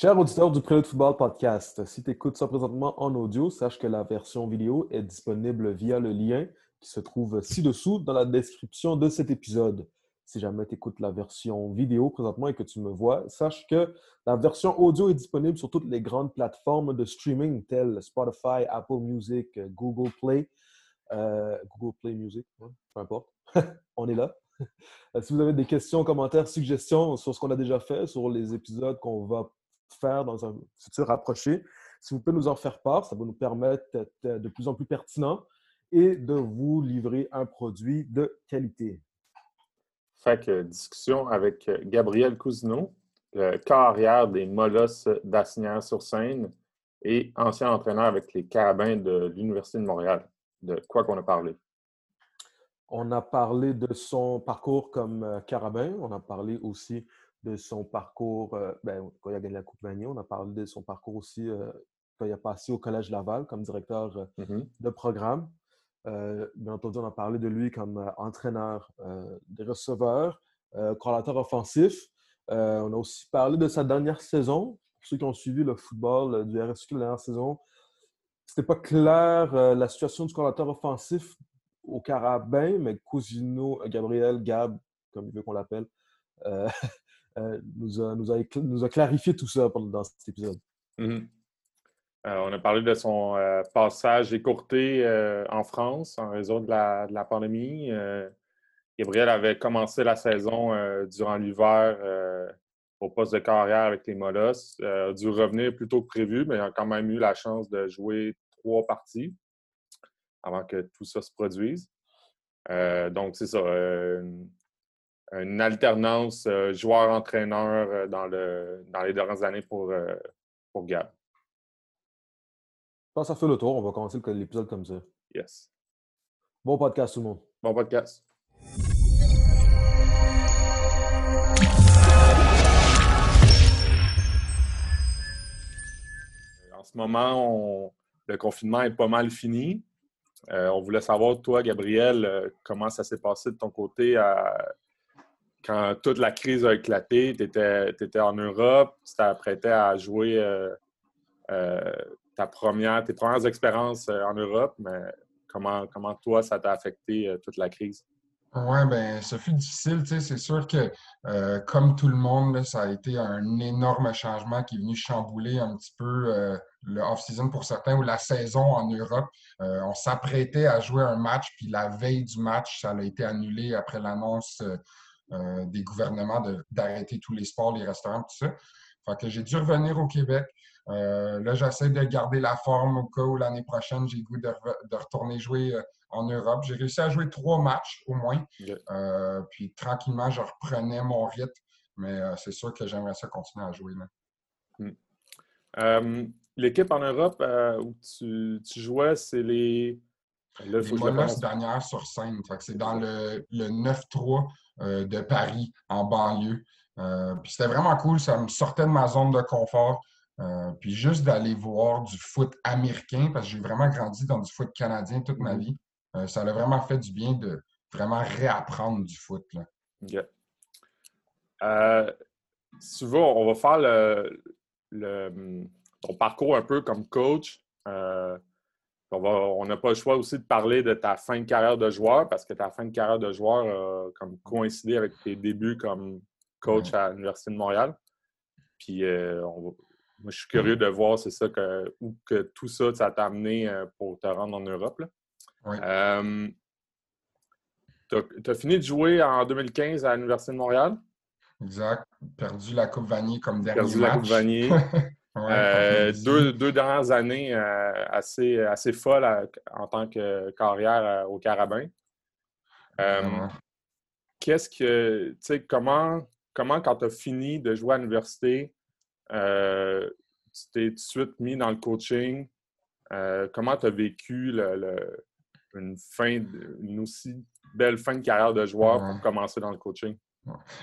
Chers auditeurs du Prélude Football Podcast, si tu écoutes ça présentement en audio, sache que la version vidéo est disponible via le lien qui se trouve ci-dessous dans la description de cet épisode. Si jamais tu écoutes la version vidéo présentement et que tu me vois, sache que la version audio est disponible sur toutes les grandes plateformes de streaming telles Spotify, Apple Music, Google Play, euh, Google Play Music, peu importe. On est là. si vous avez des questions, commentaires, suggestions sur ce qu'on a déjà fait, sur les épisodes qu'on va faire dans un futur rapproché. Si vous pouvez nous en faire part, ça va nous permettre d'être de plus en plus pertinent et de vous livrer un produit de qualité. Fait que discussion avec Gabriel Cousineau, le carrière des Molosses d'Asnières-sur-Seine et ancien entraîneur avec les Carabins de l'Université de Montréal. De quoi qu'on a parlé? On a parlé de son parcours comme euh, carabin. On a parlé aussi de son parcours, euh, ben, quand il a gagné la Coupe Vanier, on a parlé de son parcours aussi euh, quand il a passé au Collège Laval comme directeur euh, mm-hmm. de programme. bien entendu, on a parlé de lui comme entraîneur des receveurs, coordinateur offensif. on a aussi parlé de sa dernière saison. Pour ceux qui ont suivi le football du RSQ la dernière saison, c'était pas clair la situation du coordinateur offensif au Carabin, mais Cousino, Gabriel, Gab, comme il veut qu'on l'appelle, Euh, nous, a, nous, a, clarifié tout ça dans cet épisode. Mm-hmm. Euh, on a parlé de son euh, passage écourté en France en raison de la, pandémie. Gabriel avait commencé la saison durant l'hiver au poste de carrière avec les Molosses. a dû revenir plus tôt que prévu, mais il a quand même eu la chance de jouer trois parties avant que tout ça se produise. donc, c'est ça alternance euh, joueur-entraîneur euh, dans, le, dans les dernières années pour, euh, pour Gab. Je pense que ça fait le tour. On va commencer l'épisode comme ça. Yes. Bon podcast, tout le monde. Bon podcast. En ce moment, le confinement est pas mal fini. on voulait savoir, toi, Gabriel, comment ça s'est passé de ton côté à, quand toute la crise a éclaté, tu étais, en Europe, tu t'apprêtais à jouer euh, euh, ta première, tes premières expériences euh, en Europe, mais comment, comment toi, ça t'a affecté toute la crise? Oui, bien, ça fut difficile. C'est sûr que, comme tout le monde, ça a été un énorme changement qui est venu chambouler un petit peu le off-season pour certains ou la saison en Europe. on s'apprêtait à jouer un match, puis la veille du match, ça a été annulé après l'annonce euh, des gouvernements d'arrêter tous les sports, les restaurants, tout ça. Fait que j'ai dû revenir au Québec. Euh, là, j'essaie de garder la forme au cas où l'année prochaine, j'ai goût de, retourner jouer euh, en Europe. J'ai réussi à jouer trois matchs au moins. puis tranquillement, je reprenais mon rythme. Mais c'est sûr que j'aimerais ça continuer à jouer. Hmm. L'équipe en Europe où tu, jouais, c'est les. les Molosses dernière sur scène. C'est dans le, le 9-3 euh, de Paris en banlieue. Euh, puis c'était vraiment cool, ça me sortait de ma zone de confort. Euh, puis juste d'aller voir du foot américain, parce que j'ai vraiment grandi dans du foot canadien toute ma mhm. vie, ça a vraiment fait du bien de vraiment réapprendre du foot. Là. si tu veux, on va faire le, ton parcours un peu comme coach. On n'a pas le choix aussi de parler de ta fin de carrière de joueur parce que ta fin de carrière de joueur a comme coïncidé avec tes débuts comme coach à l'Université de Montréal. Puis euh, moi, je suis curieux de voir, c'est ça, que, où que tout ça, ça t'a amené euh, pour te rendre en Europe. Euh, tu as, fini de jouer en 2015 à l'Université de Montréal? Exact. Perdu la Coupe Vanier comme dernier Perdu la Coupe Vanier. Euh, deux, dernières années euh, assez, assez folles en tant que carrière euh, au Carabin. Qu'est-ce que, tu sais, comment, comment quand tu as fini de jouer à l'université, tu t'es tout de suite mis dans le coaching? comment tu as vécu une fin, une aussi belle fin de carrière de joueur pour commencer dans le coaching?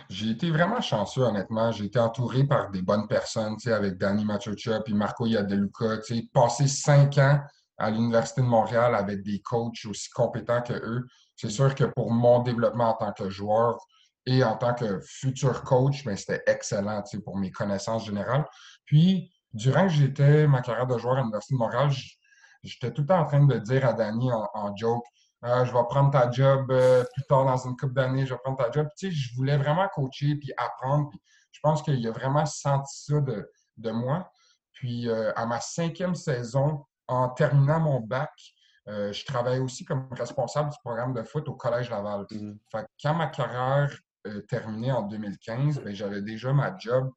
J'ai été vraiment chanceux, honnêtement. J'ai été entouré par des bonnes personnes, avec Danny Machocha et Marco Yadeluca. Passer cinq ans à l'Université de Montréal avec des coachs aussi compétents que eux, c'est sûr que pour mon développement en tant que joueur, et en tant que futur coach, ben, c'était excellent pour mes connaissances générales. Puis, durant que j'étais ma carrière de joueur à l'Université de Montréal, j'étais tout le temps en train de dire à Danny en, joke je vais prendre ta job euh, plus tard dans une couple d'années, je vais prendre ta job. Tu sais, je voulais vraiment coacher puis apprendre. Puis je pense qu'il a vraiment senti ça de, de moi. Puis euh, à ma cinquième saison, en terminant mon bac, euh, je travaillais aussi comme responsable du programme de foot au Collège Laval. Mm-hmm. fait quand ma carrière terminée en 2015, ben, j'avais déjà ma job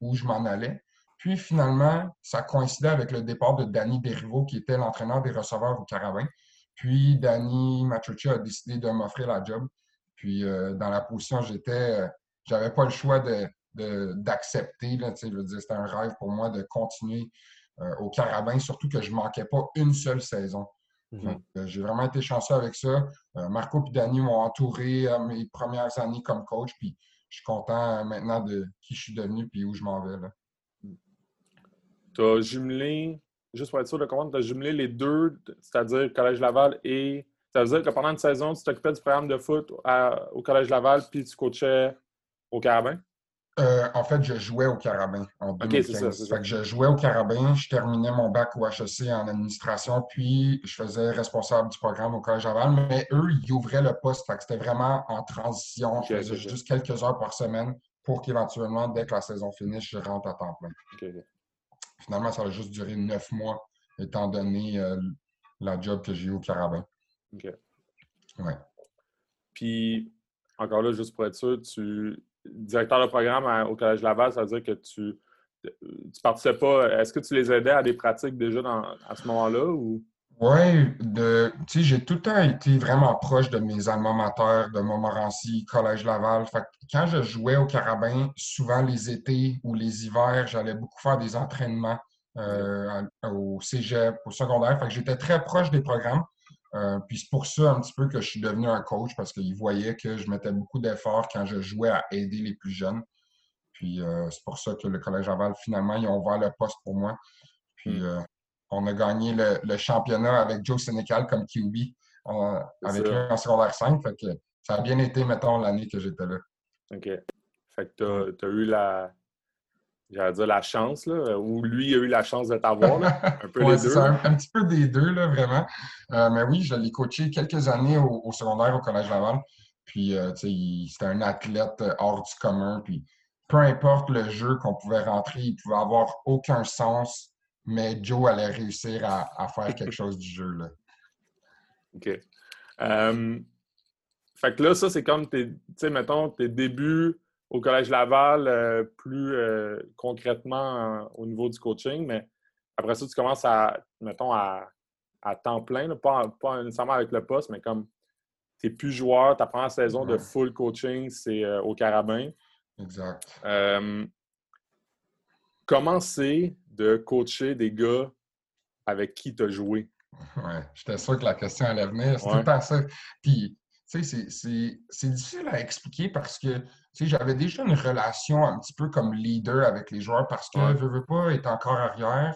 où je m'en allais. Puis finalement, ça coïncidait avec le départ de Danny Derivo, qui était l'entraîneur des receveurs au Carabin. Puis Danny Machucci a décidé de m'offrir la job. Puis euh, dans la position j'étais, euh, j'avais pas le choix d'accepter. De, je veux dire, c'était un rêve pour moi de continuer euh, au Carabin, surtout que je manquais pas une seule saison. Mhm. J'ai vraiment été chanceux avec ça. Marco et Danny m'ont entouré mes premières années comme coach. Puis je suis content maintenant de qui je suis devenu puis où je m'en vais. Tu as jumelé, juste pour être sûr de comprendre, tu as jumelé les deux, c'est-à-dire Collège Laval et. Ça veut dire que pendant une saison, tu t'occupais du programme de foot au Collège Laval puis tu coachais au Carabin? Euh, en fait, je jouais au Carabin en 2015. ça, je jouais au Carabin, je terminais mon bac au HEC en administration, puis je faisais responsable du programme au Collège Laval, mais eux, ils ouvraient le poste. c'était vraiment en transition. je faisais juste quelques heures par semaine pour qu'éventuellement, dès que la saison finisse, je rentre à temps plein. Finalement, ça a juste duré neuf mois, étant donné euh, la job que j'ai eu au Carabin. OK. Ouais. Puis, encore là, juste pour être sûr, tu directeur de programme au Collège Laval, ça veut dire que tu tu participais pas. Est-ce que tu les aidais à des pratiques déjà à ce moment-là? Ou... Oui, j'ai tout le temps été vraiment proche de mes alma mater, de Montmorency, Collège Laval. quand je jouais au Carabin, souvent les étés ou les hivers, j'allais beaucoup faire des entraînements euh, au cégep, au secondaire. Fait que j'étais très proche des programmes. Euh, puis c'est pour ça un petit peu que je suis devenu un coach parce qu'ils voyaient que je mettais beaucoup d'efforts quand je jouais à aider les plus jeunes. Puis euh, c'est pour ça que le Collège Aval, finalement, ils ont ouvert le poste pour moi. Puis hmm on a gagné le, championnat avec Joe Sénécal comme QB avec lui en secondaire 5. ça a bien été, mettons, l'année que j'étais là. OK. Fait que tu as, eu la, j'allais dire la chance, là, ou lui a eu la chance de t'avoir, un peu les deux. Un, un, petit peu des deux, là, vraiment. Euh, mais oui, je l'ai coaché quelques années au, secondaire au Collège Laval. Puis, euh, tu sais, c'était un athlète hors du commun. Puis, peu importe le jeu qu'on pouvait rentrer, il pouvait avoir aucun sens mais Joe allait réussir à, faire quelque chose du jeu. Là. OK. Euh, fait que là, ça, c'est comme, tu sais, mettons, tes débuts au Collège Laval, euh, plus euh, concrètement au niveau du coaching, mais après ça, tu commences à, mettons, à, temps plein, pas, pas, nécessairement avec le poste, mais comme tu n'es plus joueur, ta première saison de full coaching, c'est au Carabin. Exact. Comment c'est de coacher des gars avec qui tu as joué? Oui, j'étais sûr que la question allait venir. C'est tout à ça. Puis, tu sais, c'est difficile à expliquer parce que, tu sais, j'avais déjà une relation un petit peu comme leader avec les joueurs parce que, je veux pas, être encore arrière.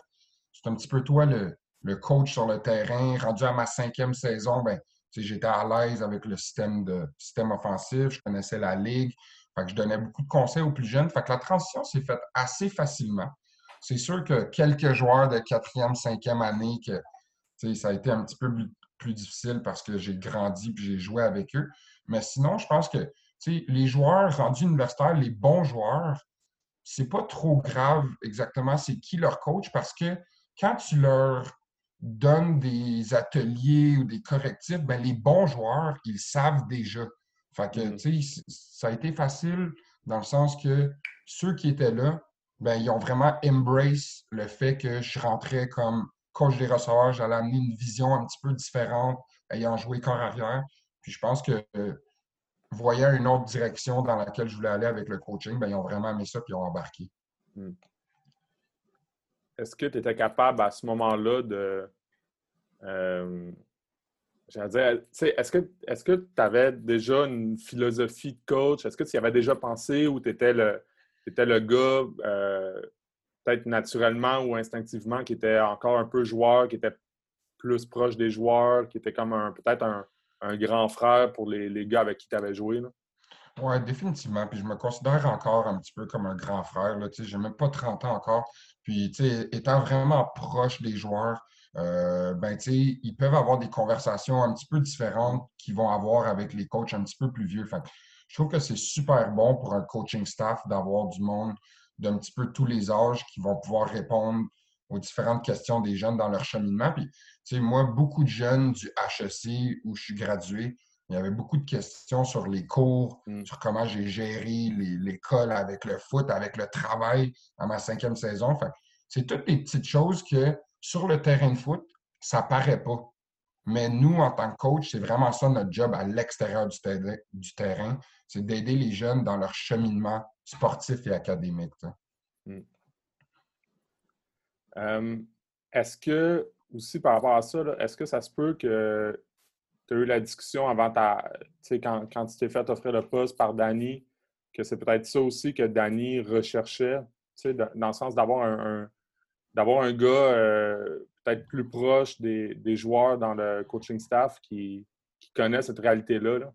C'est un petit peu toi le, le, coach sur le terrain. Rendu à ma cinquième saison, ben, j'étais à l'aise avec le système, de, système offensif. Je connaissais la ligue. Fait que je donnais beaucoup de conseils aux plus jeunes. Fait que la transition s'est faite assez facilement. C'est sûr que quelques joueurs de quatrième, cinquième année, que ça a été un petit peu plus, difficile parce que j'ai grandi et j'ai joué avec eux. Mais sinon, je pense que les joueurs rendus universitaires, les bons joueurs, c'est pas trop grave exactement c'est qui leur coach parce que quand tu leur donnes des ateliers ou des correctifs, ben les bons joueurs, ils savent déjà. Fait que, mm-hmm. ça a été facile dans le sens que ceux qui étaient là, ben, ils ont vraiment embrace le fait que je rentrais comme coach des receveurs. J'allais amener une vision un petit peu différente, ayant joué corps arrière. Puis je pense que euh, voyant une autre direction dans laquelle je voulais aller avec le coaching, ben, ils ont vraiment aimé ça et ils ont embarqué. Hmm. Est-ce que tu étais capable à ce moment-là de. Euh, dire, est-ce que est-ce que tu avais déjà une philosophie de coach? Est-ce que tu y avais déjà pensé ou tu étais le le gars, euh, peut-être naturellement ou instinctivement, qui était encore un peu joueur, qui était plus proche des joueurs, qui était comme un peut-être un, grand frère pour les, gars avec qui tu avais joué? Oui, définitivement. Puis je me considère encore un petit peu comme un grand frère. Je n'ai même pas 30 ans encore. Puis, étant vraiment proche des joueurs, euh, ben, ils peuvent avoir des conversations un petit peu différentes qu'ils vont avoir avec les coachs un petit peu plus vieux. je trouve que c'est super bon pour un coaching staff d'avoir du monde d'un petit peu tous les âges qui vont pouvoir répondre aux différentes questions des jeunes dans leur cheminement. Puis, moi, beaucoup de jeunes du HEC où je suis gradué, il y avait beaucoup de questions sur les cours, mm. sur comment j'ai géré l'école avec le foot, avec le travail à ma cinquième saison. c'est toutes les petites choses que sur le terrain de foot, ça paraît pas. Mais nous, en tant que coach, c'est vraiment ça notre job à l'extérieur du, terrain, c'est d'aider les jeunes dans leur cheminement sportif et académique. Mm. Euh, est-ce que, aussi par rapport à ça, est-ce que ça se peut que tu as eu la discussion avant ta. Quand, quand tu t'es fait offrir le poste par Danny, que c'est peut-être ça aussi que Danny recherchait, dans le sens d'avoir un, d'avoir un gars euh, peut-être plus proche des, joueurs dans le coaching staff qui, qui connaît cette réalité-là. Là.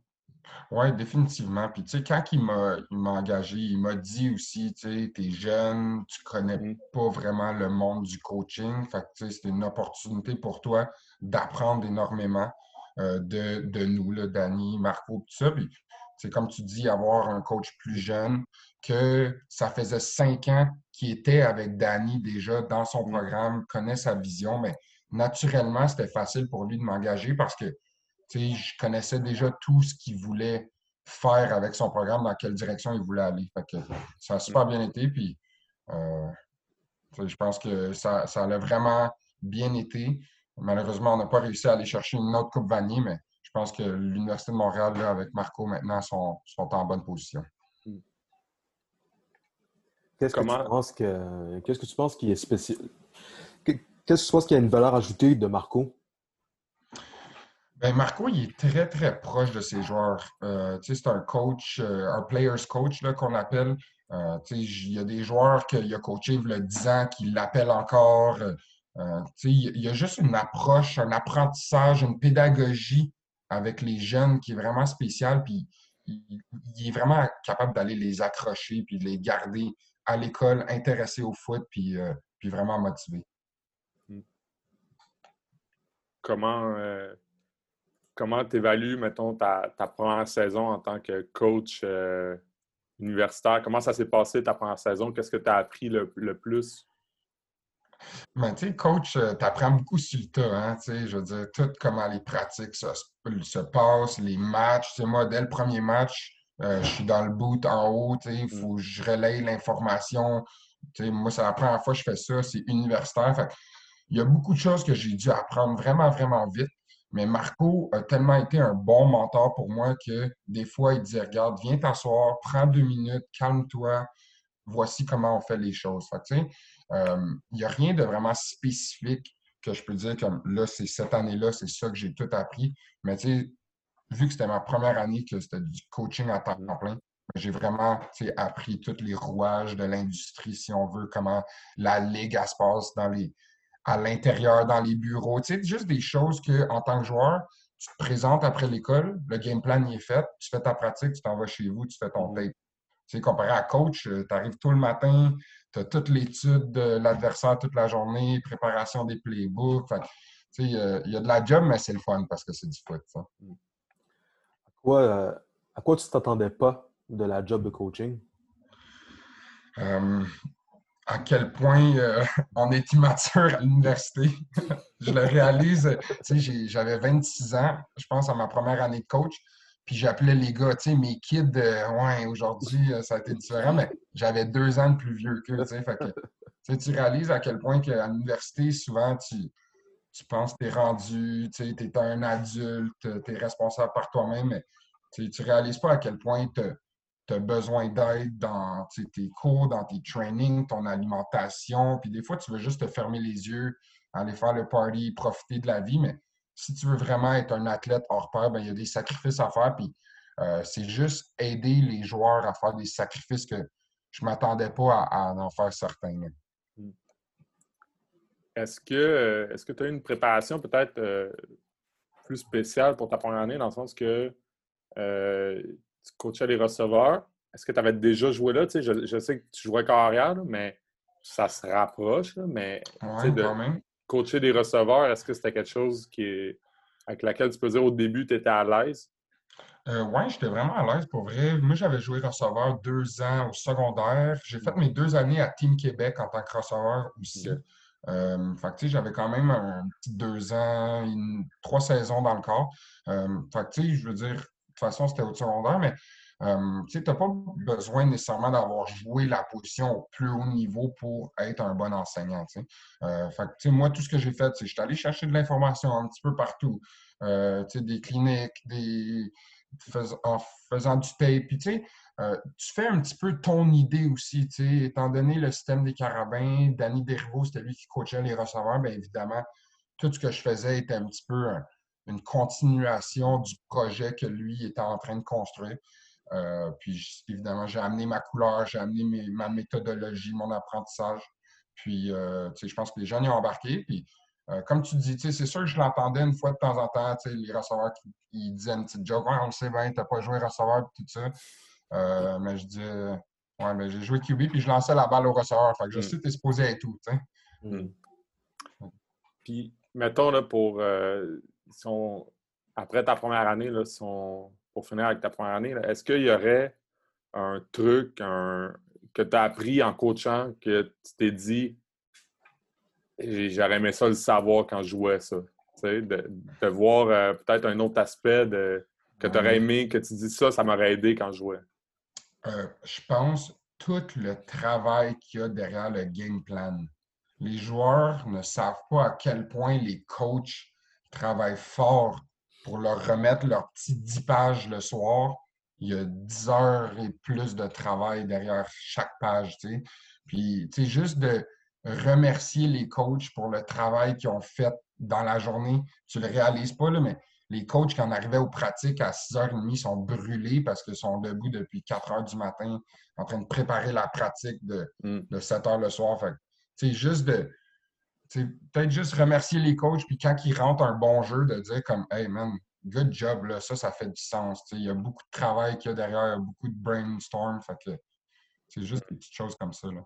Oui, définitivement. Puis, tu sais, quand il m'a, engagé, il m'a dit aussi, tu sais, t'es jeune, tu connais mm. pas vraiment le monde du coaching. Fait que, tu sais, c'était une opportunité pour toi d'apprendre énormément. Euh, de, nous, là, Danny, Marco, tout ça. Puis, c'est comme tu dis, avoir un coach plus jeune, que ça faisait cinq ans qu'il était avec Danny déjà dans son mm. programme, connaît sa vision, mais naturellement, c'était facile pour lui de m'engager parce que je connaissais déjà tout ce qu'il voulait faire avec son programme, dans quelle direction il voulait aller. ça a super bien été. Puis, euh, je pense que ça, ça a vraiment bien été. Malheureusement, on n'a pas réussi à aller chercher une autre Coupe Vanier, mais je pense que l'Université de Montréal, avec Marco, maintenant, sont, en bonne position. Qu'est-ce que tu penses que qu'est-ce que tu penses qui est spécial? Qu'est-ce que tu penses qu'il y a une valeur ajoutée de Marco? Ben Marco, il est très, très proche de ses joueurs. Euh, c'est un coach, euh, un player's coach qu'on appelle. Euh, il y a des joueurs qu'il a coachés il y a 10 ans qui l'appellent encore. Euh, il y a juste une approche, un apprentissage, une pédagogie avec les jeunes qui est vraiment spéciale. Puis il, est vraiment capable d'aller les accrocher puis les garder à l'école, intéressés au foot, puis, euh, puis vraiment motivés. Hmm. Comment euh, comment tu évalues, mettons, ta, première saison en tant que coach universitaire? Comment ça s'est passé ta première saison? Qu'est-ce que tu as appris le plus? Mais tu sais, coach, euh, tu apprends beaucoup sur le tas, hein, tu sais, je veux dire, tout comment les pratiques se, se passent, les matchs. Tu sais, moi, dès le premier match, euh, je suis dans le boot en haut, il faut que je relaye l'information. Moi, c'est la première fois que je fais ça, c'est universitaire. Fait il y a beaucoup de choses que j'ai dû apprendre vraiment, vraiment vite. Mais Marco a tellement été un bon mentor pour moi que des fois, il disait Regarde, viens t'asseoir, prends deux minutes, calme-toi, voici comment on fait les choses. Sais, il n'y a rien de vraiment spécifique que je peux dire comme là, c'est cette année-là, c'est ça que j'ai tout appris. Mais tu sais, vu que c'était ma première année que c'était du coaching à temps plein, j'ai vraiment appris tous les rouages de l'industrie, si on veut, comment la ligue se passe dans les, à l'intérieur, dans les bureaux. Tu sais, juste des choses que, en tant que joueur, tu te présentes après l'école, le game plan y est fait, tu fais ta pratique, tu t'en vas chez vous, tu fais ton tape. Tu sais, comparé à coach, euh, tu arrives tout le matin, tu as toute l'étude de l'adversaire toute la journée, préparation des playbooks. il y, a de la job, mais c'est le fun parce que c'est du foot. Euh, à quoi tu t'attendais pas de la job de coaching? Euh, à quel point euh, on est immature à l'université. je le réalise. J'avais 26 ans, je pense, à ma première année de coach. Puis j'appelais les gars, tu sais, mes kids, ouais, aujourd'hui, ça a été différent, mais j'avais deux ans de plus vieux qu'eux, tu sais. Tu réalises à quel point qu'à l'université, souvent, tu, tu penses que tu es rendu, tu es un adulte, tu es responsable par toi-même, mais tu ne réalises pas à quel point tu as besoin d'aide dans tes cours, dans tes trainings, ton alimentation. Puis des fois, tu veux juste te fermer les yeux, aller faire le party, profiter de la vie, mais si tu veux vraiment être un athlète hors pair, ben, il y a des sacrifices à faire. Puis euh, c'est juste aider les joueurs à faire des sacrifices que je ne m'attendais pas à, en faire certains. Est-ce que euh, est-ce que tu as une préparation peut-être euh, plus spéciale pour ta première année, dans le sens que tu coachais les receveurs? Est-ce que tu avais déjà joué là? Je, je, sais que tu jouais carrière, mais ça se rapproche. mais de coacher des receveurs, est-ce que c'était quelque chose qui avec laquelle tu peux dire au début, tu étais à l'aise? Euh, oui, j'étais vraiment à l'aise pour vrai. Moi, j'avais joué receveur deux ans au secondaire. J'ai fait mes deux années à Team Québec en tant que receveur aussi. Euh, j'avais quand même un petit deux ans, trois saisons dans le corps. Euh, je veux dire, de toute façon, c'était au secondaire, mais euh, tu n'as pas besoin nécessairement d'avoir joué la position au plus haut niveau pour être un bon enseignant. Euh, moi, tout ce que j'ai fait, c'est que je suis allé chercher de l'information un petit peu partout. Euh, des cliniques, des, en faisant du tape. Puis, tu fais un petit peu ton idée aussi, étant donné le système des carabins, Danny Dervaux, c'était lui qui coachait les receveurs, bien évidemment, tout ce que je faisais était un petit peu une continuation du projet que lui était en train de construire. Euh, puis évidemment, j'ai amené ma couleur, j'ai amené ma méthodologie, mon apprentissage. Puis, euh, je pense que les gens y ont embarqué. Puis, euh, comme tu dis, c'est sûr que je l'entendais une fois de temps en temps, les receveurs qui ils disaient une petite joke, on le sait bien, t'as pas joué receveur, tout ça. Mais je dis, ouais, mais j'ai joué QB, puis je lançais la balle au receveur. Fait que je mm. sais que t'es supposé être tout, mm. Puis, mettons, là, pour, après ta première année, là, si on pour finir avec ta première année, est-ce qu'il y aurait un truc que tu as appris en coachant que tu t'es dit j'aurais aimé ça le savoir quand je jouais ça? De, de, voir euh, peut-être un autre aspect de, que tu aurais aimé, que tu dis ça, ça m'aurait aidé quand je jouais. Euh, je pense tout le travail qu'il y a derrière le game plan. Les joueurs ne savent pas à quel point les coachs travaillent fort pour leur remettre leurs petits 10 pages le soir, il y a 10 heures et plus de travail derrière chaque page. Puis, sais, juste de remercier les coachs pour le travail qu'ils ont fait dans la journée. Tu ne le réalises pas, là, mais les coachs, quand on arrivait aux pratiques à 6h30, sont brûlés parce qu'ils sont debout depuis 4 heures du matin en train de préparer la pratique de, mm. de 7 heures le soir. Fait sais, juste de, peut-être juste remercier les coachs, puis quand ils rentrent un bon jeu, de dire comme Hey man, good job, là, ça, ça fait du sens. Il y a beaucoup de travail qu'il y a derrière, il y a beaucoup de brainstorm. Fait que c'est juste des petites choses comme ça. Là.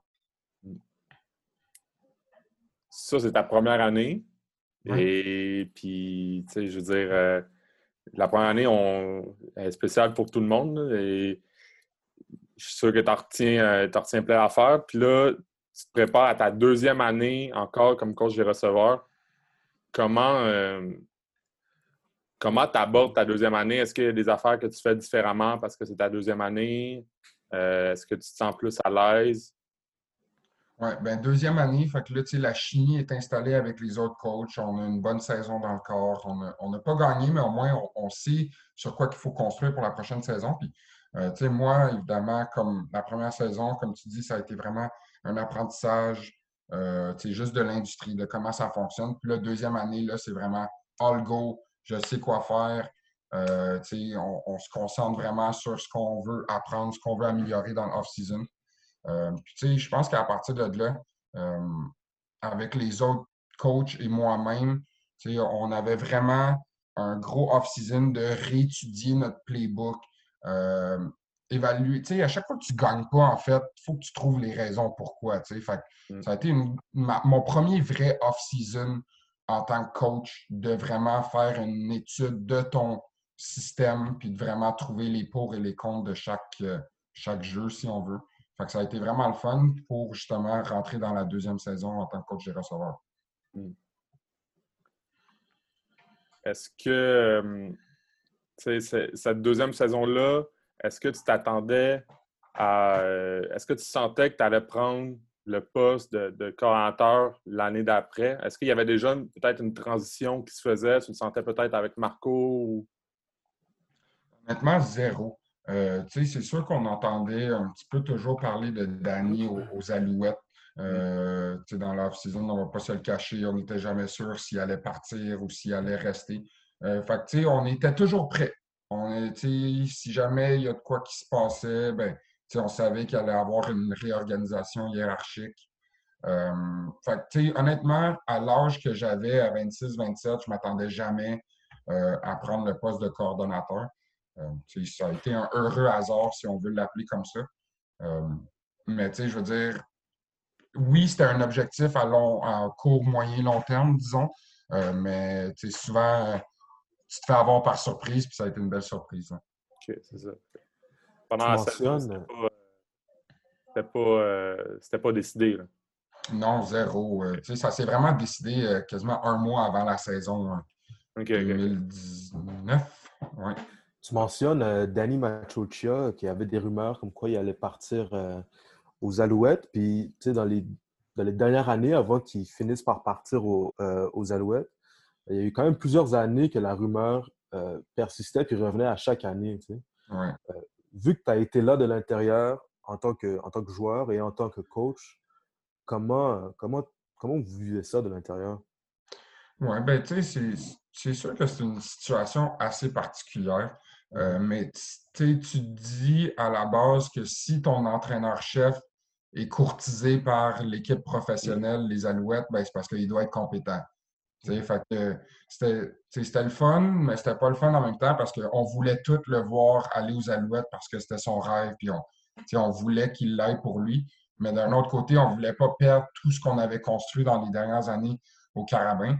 Ça, c'est ta première année? Et puis, tu sais, je veux dire, euh, la première année on, est spéciale pour tout le monde. et je suis sûr que tu retiens, euh, retiens plein à faire. Puis là, tu te prépares à ta deuxième année encore comme coach des receveurs. Comment euh, comment tu abordes ta deuxième année? Est-ce qu'il y a des affaires que tu fais différemment parce que c'est ta deuxième année? Euh, est-ce que tu te sens plus à l'aise? Oui, ben deuxième année, fait que là, la chimie est installée avec les autres coachs. On a une bonne saison dans le corps. On n'a pas gagné, mais au moins, on, sait sur quoi il faut construire pour la prochaine saison. Puis, euh, moi, évidemment, comme la première saison, comme tu dis, ça a été vraiment un apprentissage euh, juste de l'industrie, de comment ça fonctionne. Puis la deuxième année, là, c'est vraiment all go, je sais quoi faire. Euh, on, se concentre vraiment sur ce qu'on veut apprendre, ce qu'on veut améliorer dans l'off-season. Euh, je pense qu'à partir de là, euh, avec les autres coachs et moi-même, on avait vraiment un gros off-season de réétudier notre playbook, évaluer. Tu sais, à chaque fois que tu ne gagnes pas, en fait, il faut que tu trouves les raisons pourquoi. Tu sais. Fait, mm. Ça a été mon premier vrai off-season en tant que coach de vraiment faire une étude de ton système puis de vraiment trouver les pour et les contre de chaque, euh, chaque jeu, si on veut. Fait que ça a été vraiment le fun pour justement rentrer dans la deuxième saison en tant que coach des receveurs. Mm. Est-ce que euh, cette deuxième saison-là, est-ce que tu t'attendais à. Euh, est-ce que tu sentais que tu allais prendre le poste de, de l'année d'après? Est-ce qu'il y avait déjà peut-être une transition qui se faisait? Tu le sentais peut-être avec Marco? Ou... Honnêtement, zéro. Euh, c'est sûr qu'on entendait un petit peu toujours parler de Danny aux, Alouettes. Euh, dans l'off-season, on ne va pas se le cacher, on n'était jamais sûr s'il allait partir ou s'il allait rester. Euh, fait on était toujours prêt. On si jamais il y a de quoi qui se passait, ben, on savait qu'il allait y avoir une réorganisation hiérarchique. Euh, honnêtement, à l'âge que j'avais, à 26-27, je ne m'attendais jamais euh, à prendre le poste de coordonnateur. Ça a été un heureux hasard, si on veut l'appeler comme ça. mais je veux dire, oui, c'était un objectif à, long, à court, moyen, long terme, disons. mais souvent, tu te fais avoir par surprise, puis ça a été une belle surprise. Hein. OK, c'est ça. Pendant la saison, c'était pas, euh, pas, pas, décidé. Là. Non, zéro. Euh, ça s'est vraiment décidé euh, quasiment un mois avant la saison 2019. Ouais. Tu mentionnes Danny Machochia qui avait des rumeurs comme quoi il allait partir aux Alouettes. Puis, dans les, dans les dernières années, avant qu'il finisse par partir aux Alouettes, il y a eu quand même plusieurs années que la rumeur euh, persistait puis revenait à chaque année. Euh, vu que tu as été là de l'intérieur en, tant que, en tant que joueur et en tant que coach, comment, comment, comment vous vivez ça de l'intérieur? Oui, ben, tu sais, c'est sûr que c'est une situation assez particulière. Euh, mais tu dis à la base que si ton entraîneur-chef est courtisé par l'équipe professionnelle, les Alouettes, ben, c'est parce qu'il doit être compétent. C'était le fun, mais c'était pas le fun en même temps parce qu'on voulait tous le voir aller aux Alouettes parce que c'était son rêve, puis on, on voulait qu'il l'aille pour lui. Mais d'un autre côté, on voulait pas perdre tout ce qu'on avait construit dans les dernières années au Carabin.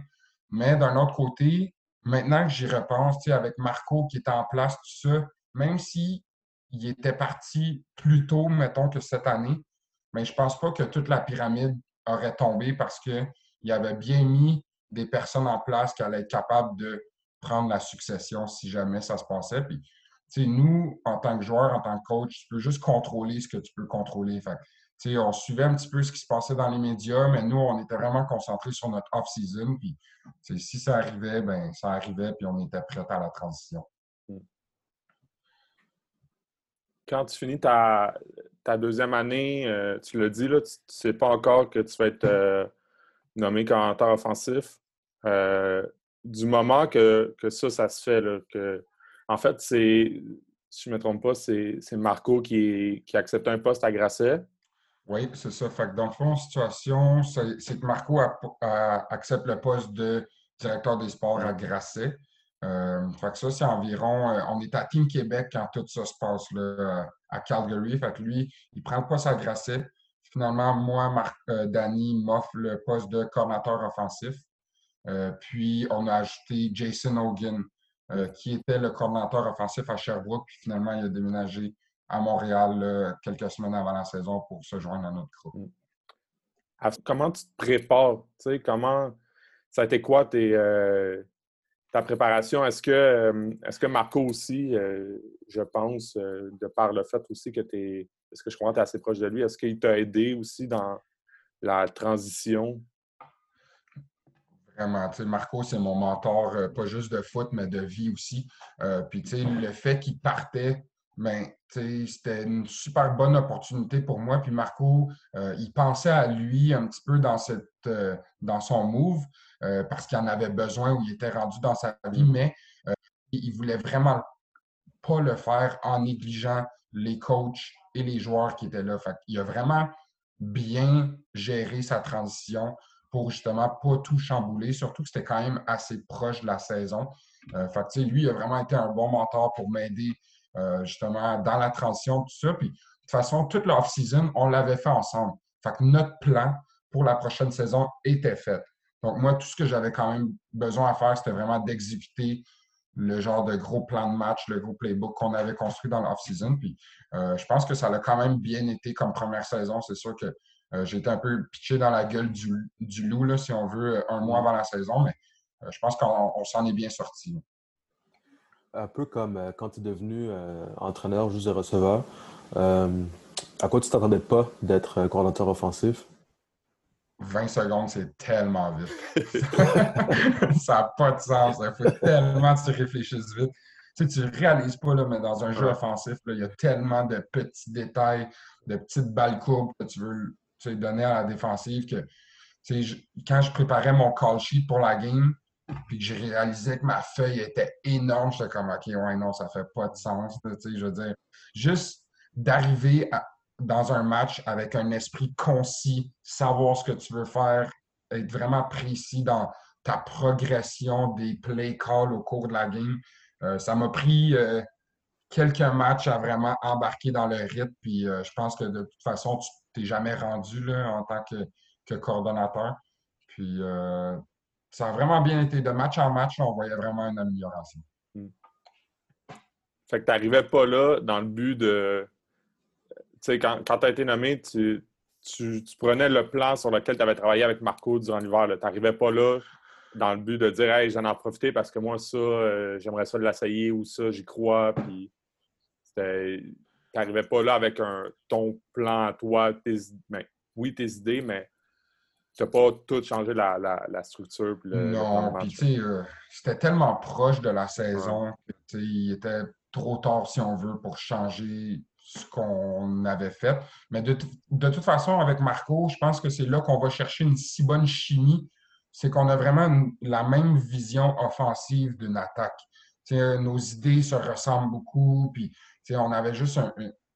Mais d'un autre côté, maintenant que j'y repense, avec Marco qui était en place, tout ça, même si était parti plus tôt, mettons, que cette année, mais je pense pas que toute la pyramide aurait tombé parce qu'il avait bien mis des personnes en place qui allaient être capables de prendre la succession si jamais ça se passait. Nous, en tant que joueur, en tant que coach, tu peux juste contrôler ce que tu peux contrôler. On suivait un petit peu ce qui se passait dans les médias, mais nous, on était vraiment concentrés sur notre off-season. Puis, si ça arrivait, ben ça arrivait, puis on était prêt à la transition. Quand tu finis ta, deuxième année, euh, tu l'as dit, là, tu ne sais pas encore que tu vas être euh, nommé commentateur offensif. Euh, du moment que, ça, ça se fait, que, en fait, c'est, si je ne me trompe pas, c'est, Marco qui, accepte un poste à Grasset. Oui, c'est ça. Fait que dans le fond, situation, c'est, que Marco accepte le poste de directeur des sports à Grasset. Euh, fait que ça, c'est environ. Euh, on est à Team Québec quand tout ça se passe à Calgary. Fait lui, il prend le poste à Grasset. Finalement, moi, Marc, euh, Danny m'offre le poste de coordinateur offensif. Euh, puis, on a ajouté Jason Hogan, qui était le coordinateur offensif à Sherbrooke. Puis, finalement, il a déménagé à Montréal quelques semaines avant la saison pour se joindre à notre groupe. Mm. Comment tu te prépares? comment ça a été quoi ta préparation? Est-ce que, est que Marco aussi, je pense, de par le fait aussi que tu es est-ce que je que tu es assez proche de lui? Est-ce qu'il t'a aidé aussi dans la transition? Vraiment. Marco, c'est mon mentor, euh, pas juste de foot, mais de vie aussi. Euh, puis, le fait qu'il partait, ben, c'était une super bonne opportunité pour moi. Puis Marco, euh, il pensait à lui un petit peu dans, cette, dans son move parce qu'il en avait besoin ou il était rendu dans sa vie, mais il voulait vraiment pas le faire en négligeant les coachs et les joueurs qui étaient là. Fait il a vraiment bien géré sa transition pour justement pas tout chambouler, surtout que c'était quand même assez proche de la saison. Euh, fait lui, il a vraiment été un bon mentor pour m'aider euh, justement dans la transition, tout ça. Puis, de toute façon, toute l'off-season, on l'avait fait ensemble. Fait que notre plan pour la prochaine saison était fait. Donc, moi, tout ce que j'avais quand même besoin à faire, c'était vraiment d'exécuter le genre de gros plan de match, le gros playbook qu'on avait construit dans l'off-season. Puis euh, je pense que ça a quand même bien été comme première saison. C'est sûr que euh, j'ai été un peu pitché dans la gueule du, loup, là, si on veut, un mois avant la saison, mais euh, je pense qu'on s'en est bien sorti. Un peu comme quand tu es devenu entraîneur juste de receveur. à quoi tu t'attendais pas d'être coordinateur offensif? 20 secondes, c'est tellement vite. ça n'a pas de sens. Il faut tellement que tu réfléchisses vite. Tu ne tu réalises pas, là, mais dans un jeu offensif, il y a tellement de petits détails, de petites balles courbes que tu veux donner à la défensive que quand je préparais mon call sheet pour la game, puis que j'ai réalisé que ma feuille était énorme, j'étais comme OK, ouais, non, ça fait pas de sens. Je veux dire, juste d'arriver dans un match avec un esprit concis, savoir ce que tu veux faire, être vraiment précis dans ta progression des play calls au cours de la game. Euh, ça m'a pris euh, quelques matchs à vraiment embarquer dans le rythme. Puis je pense que de toute façon, tu t'es jamais rendu là, en tant que, coordonnateur. Puis ça a vraiment bien été. De match en match, on voyait vraiment une amélioration. Hmm. Fait que tu n'arrivais pas là dans le but de. Tu sais, quand, quand tu as été nommé, tu, tu, prenais le plan sur lequel tu avais travaillé avec Marco durant l'hiver. Tu n'arrivais pas là dans le but de dire Hey, j'en ai profité parce que moi, ça, euh, j'aimerais ça l'essayer ou ça, j'y crois. Puis n'arrivais pas là avec un, ton plan à toi, tes, ben, oui, tes idées, mais tu n'as pas tout changé la, la, structure. non, puis tu sais, euh, c'était tellement proche de la saison. Il était trop tard, si on veut, pour changer ce qu'on avait fait. Mais de, toute façon, avec Marco, je pense que c'est là qu'on va chercher une si bonne chimie. C'est qu'on a vraiment la même vision offensive d'une attaque. nos idées se ressemblent beaucoup. Puis, on avait juste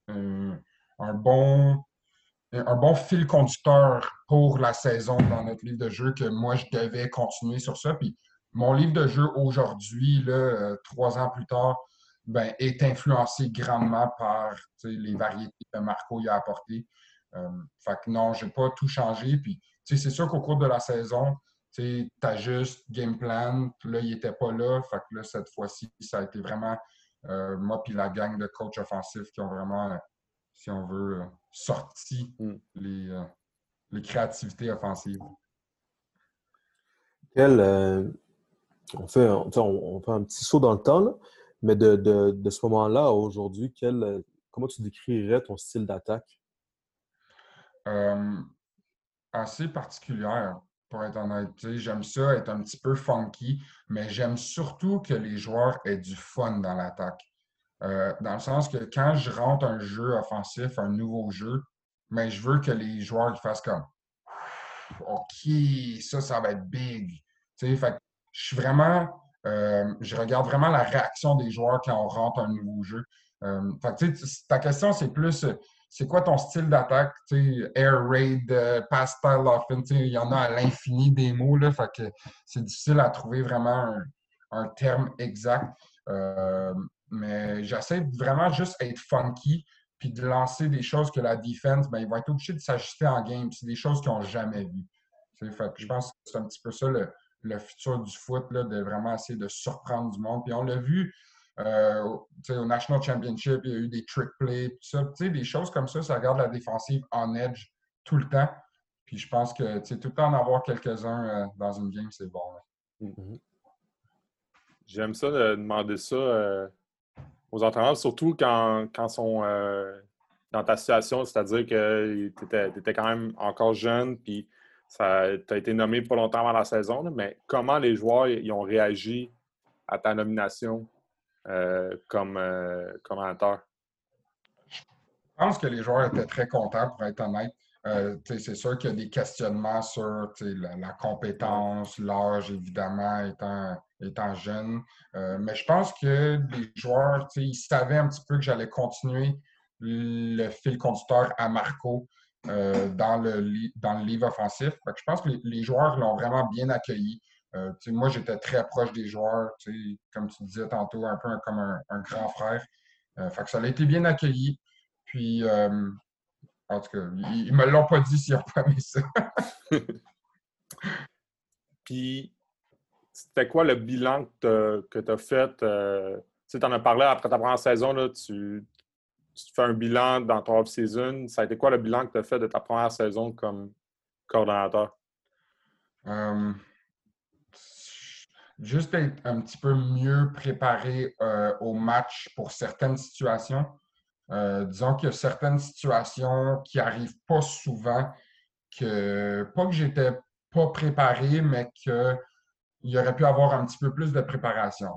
un, bon, un bon fil conducteur pour la saison dans notre livre de jeu que moi, je devais continuer sur ça. Puis, mon livre de jeu aujourd'hui, euh, trois ans plus tard, ben, est influencé grandement par les variétés que Marco y a apportées. Euh, fait que non, je n'ai pas tout changé. Puis, c'est sûr qu'au cours de la saison, tu as juste game plan. là, il n'était pas là. Fait que là, cette fois-ci, ça a été vraiment euh, moi puis la gang de coach offensifs qui ont vraiment, si on veut, euh, sorti mm. les, les, créativités offensives. Quel, on, fait, on, fait un petit saut dans le temps. Là. Mais de, de, ce moment-là à aujourd'hui, comment tu décrirais ton style d'attaque? Euh, assez particulière, pour être honnête. J'aime ça être un petit peu funky, mais j'aime surtout que les joueurs aient du fun dans l'attaque. Euh, dans le sens que quand je rentre un jeu offensif, un nouveau jeu, mais je veux que les joueurs fassent comme OK, ça, ça va être big. Fait je suis vraiment euh, je regarde vraiment la réaction des joueurs quand on rentre un nouveau jeu. Euh, ta question, c'est plus c'est quoi ton style d'attaque? Air raid, euh, pass offense, il y en a à l'infini des mots. Là, c'est difficile à trouver vraiment un, terme exact. mais j'essaie vraiment juste d'être funky puis de lancer des choses que la defense, ben, ils vont être obligés de s'ajuster en game. C'est des choses qu'ils n'ont jamais vues. Je pense que c'est un petit peu ça le, le futur du foot, là, de vraiment essayer de surprendre du monde. Puis on l'a vu euh, au National Championship, il y a eu des trick plays, des choses comme ça, ça garde la défensive en edge tout le temps. Puis je pense que tout le temps en avoir quelques-uns euh, dans une game, c'est bon. Mm-hmm. J'aime ça de demander ça euh, aux entraîneurs, surtout quand, quand sont dans ta situation, c'est-à-dire que tu étais, quand même encore jeune, puis tu as été nommé pas longtemps avant la saison, mais comment les joueurs ont réagi à ta nomination? euh, comme euh, commentateur? Je pense que les joueurs étaient très contents, pour être honnête. Euh, c'est sûr qu'il y a des questionnements sur la, compétence, l'âge, évidemment, étant, jeune. mais je pense que les joueurs, ils savaient un petit peu que j'allais continuer le fil conducteur à Marco. Euh, dans le livre offensif. je pense que les, joueurs l'ont vraiment bien accueilli. Euh, moi, j'étais très proche des joueurs, comme tu disais tantôt, un peu comme un, grand frère. Euh, fait que ça a été bien accueilli. Puis, en tout cas, ils ne me l'ont pas dit s'ils n'ont pas aimé ça. Puis, c'était quoi le bilan que tu as fait? tu en as parlé après ta première saison, là, tu tu fais un bilan dans ton off-season. Ça a été quoi le bilan que tu as fait de ta première saison comme coordonnateur? Euh, juste être un petit peu mieux préparé euh, au match pour certaines situations. Euh, disons qu'il y a certaines situations qui n'arrivent pas souvent, que pas que j'étais pas préparé, mais qu'il y aurait pu avoir un petit peu plus de préparation.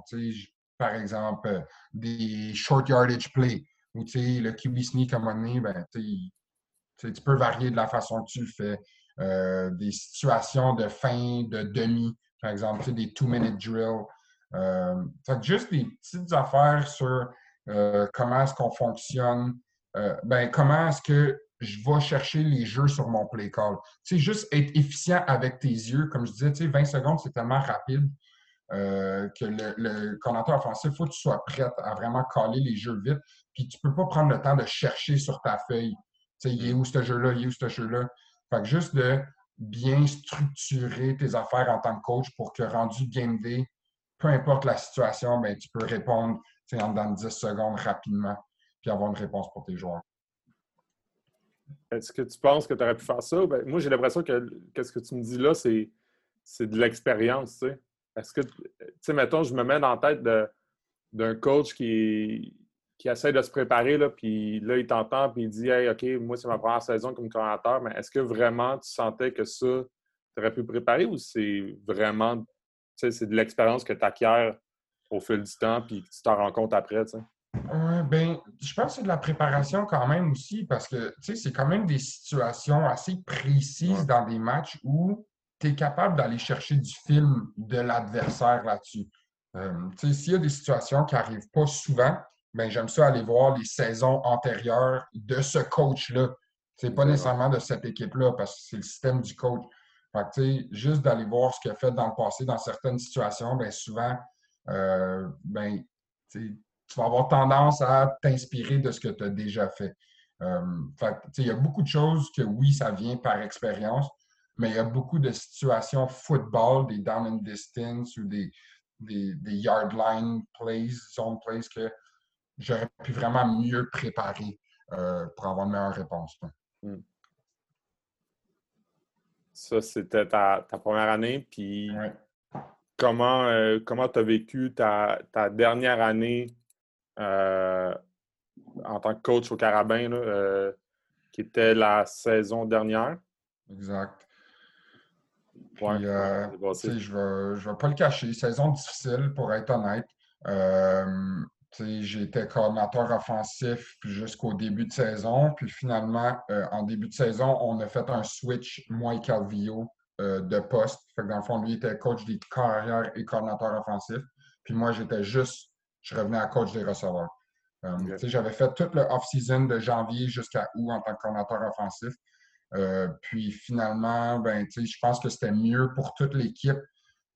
par exemple, des short yardage plays ou le QB sneak à un moment donné, ben, tu peux varier de la façon que tu le fais. Euh, des situations de fin, de demi, par exemple, des two-minute drills. Euh, juste des petites affaires sur euh, comment est-ce qu'on fonctionne, ben, comment est-ce que je vais chercher les jeux sur mon play call. C'est juste être efficient avec tes yeux. Comme je disais, 20 secondes, c'est tellement rapide. euh, que le, le coordinateur offensif, il faut que tu sois prêt à vraiment caler les jeux vite. Puis tu ne peux pas prendre le temps de chercher sur ta feuille. Tu sais, il est où ce jeu-là, il est où ce jeu-là. Fait que juste de bien structurer tes affaires en tant que coach pour que rendu game day, peu importe la situation, ben, tu peux répondre en dans 10 secondes rapidement puis avoir une réponse pour tes joueurs. Est-ce que tu penses que tu aurais pu faire ça? Ben, moi, j'ai l'impression que, ce que tu me dis là, c'est, de l'expérience. Est-ce que, tu sais, mettons, je me mets dans la tête d'un coach qui, qui essaie de se préparer, là, puis là, il t'entend, puis il dit Hey, OK, moi, c'est ma première saison comme coordinateur, mais est-ce que vraiment tu sentais que ça, tu aurais pu préparer ou c'est vraiment, tu sais, c'est de l'expérience que tu acquiers au fil du temps, puis que tu t'en rends compte après, tu sais? ben, je pense que c'est de la préparation quand même aussi, parce que c'est quand même des situations assez précises dans des matchs où tu es capable d'aller chercher du film de l'adversaire là-dessus. Euh, s'il y a des situations qui n'arrivent pas souvent, ben, j'aime ça aller voir les saisons antérieures de ce coach-là. C'est pas nécessairement de cette équipe-là, parce que c'est le système du coach. Fait juste d'aller voir ce qu'il a fait dans le passé dans certaines situations, ben, souvent, euh, ben, tu vas avoir tendance à t'inspirer de ce que tu as déjà fait. Euh, il y a beaucoup de choses que oui, ça vient par expérience, mais il y a beaucoup de situations football, des down and distance ou des, des, des yard line plays, zone plays que j'aurais pu vraiment mieux préparer euh, pour avoir une meilleure réponse. Hmm. Ça, c'était ta, première année. Puis comment euh, tu as vécu ta, dernière année euh, en tant que coach au Carabin, qui était la saison dernière? Exact. je ne vais, pas le cacher. Saison difficile, pour être honnête. J'étais coordinateur offensif jusqu'au début de saison. Puis finalement, euh, en début de saison, on a fait un switch, moi et Calvillo, euh, de poste. Fait que dans le fond, lui était coach des carrières et coordinateur offensif. Puis moi, j'étais juste, je revenais à coach des receveurs. Euh, j'avais fait tout le off-season de janvier jusqu'à août en tant que coordinateur offensif. puis finalement, ben, je pense que c'était mieux pour toute l'équipe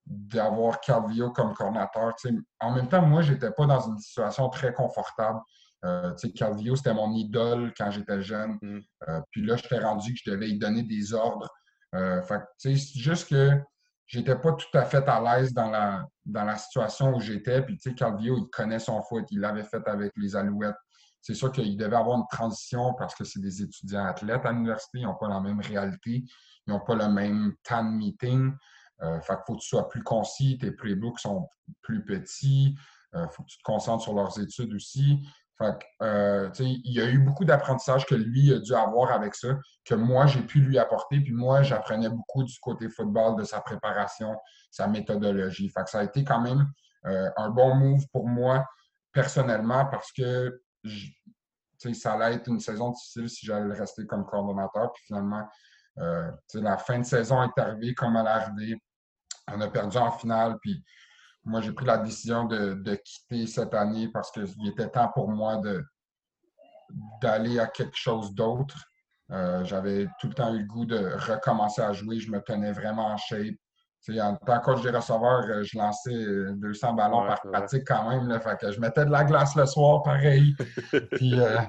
d'avoir Calvio comme coordinateur. En même temps, moi, je n'étais pas dans une situation très confortable. Euh, Calvio, c'était mon idole quand j'étais jeune. Mm. Euh, puis là, je t'ai rendu que je devais lui donner des ordres. Euh, c'est juste que j'étais pas tout à fait à l'aise dans la, dans la situation où j'étais. Puis, tu sais, Calvio, il connaît son foot. Il l'avait fait avec les Alouettes. C'est sûr qu'il devait avoir une transition parce que c'est des étudiants athlètes à l'université. Ils n'ont pas la même réalité. Ils n'ont pas le même temps de meeting. Euh, fait faut que tu sois plus concis, tes playbooks sont plus petits, il euh, faut que tu te concentres sur leurs études aussi. Fait euh, il y a eu beaucoup d'apprentissage que lui a dû avoir avec ça, que moi, j'ai pu lui apporter. Puis moi, j'apprenais beaucoup du côté football, de sa préparation, sa méthodologie. Fait ça a été quand même un bon move pour moi personnellement parce que ça allait être une saison difficile si j'allais rester comme coordonnateur. Puis finalement, la fin de saison est arrivée comme elle est arrivée on a perdu en finale. Puis moi, j'ai pris la décision de, quitter cette année parce qu'il était temps pour moi d'aller à quelque chose d'autre. Euh, j'avais tout le temps eu le goût de recommencer à jouer. Je me tenais vraiment en shape. en tant que coach des receveurs, euh, je lançais 200 ballons par pratique quand même. Là, fait que je mettais de la glace le soir, pareil. Puis euh,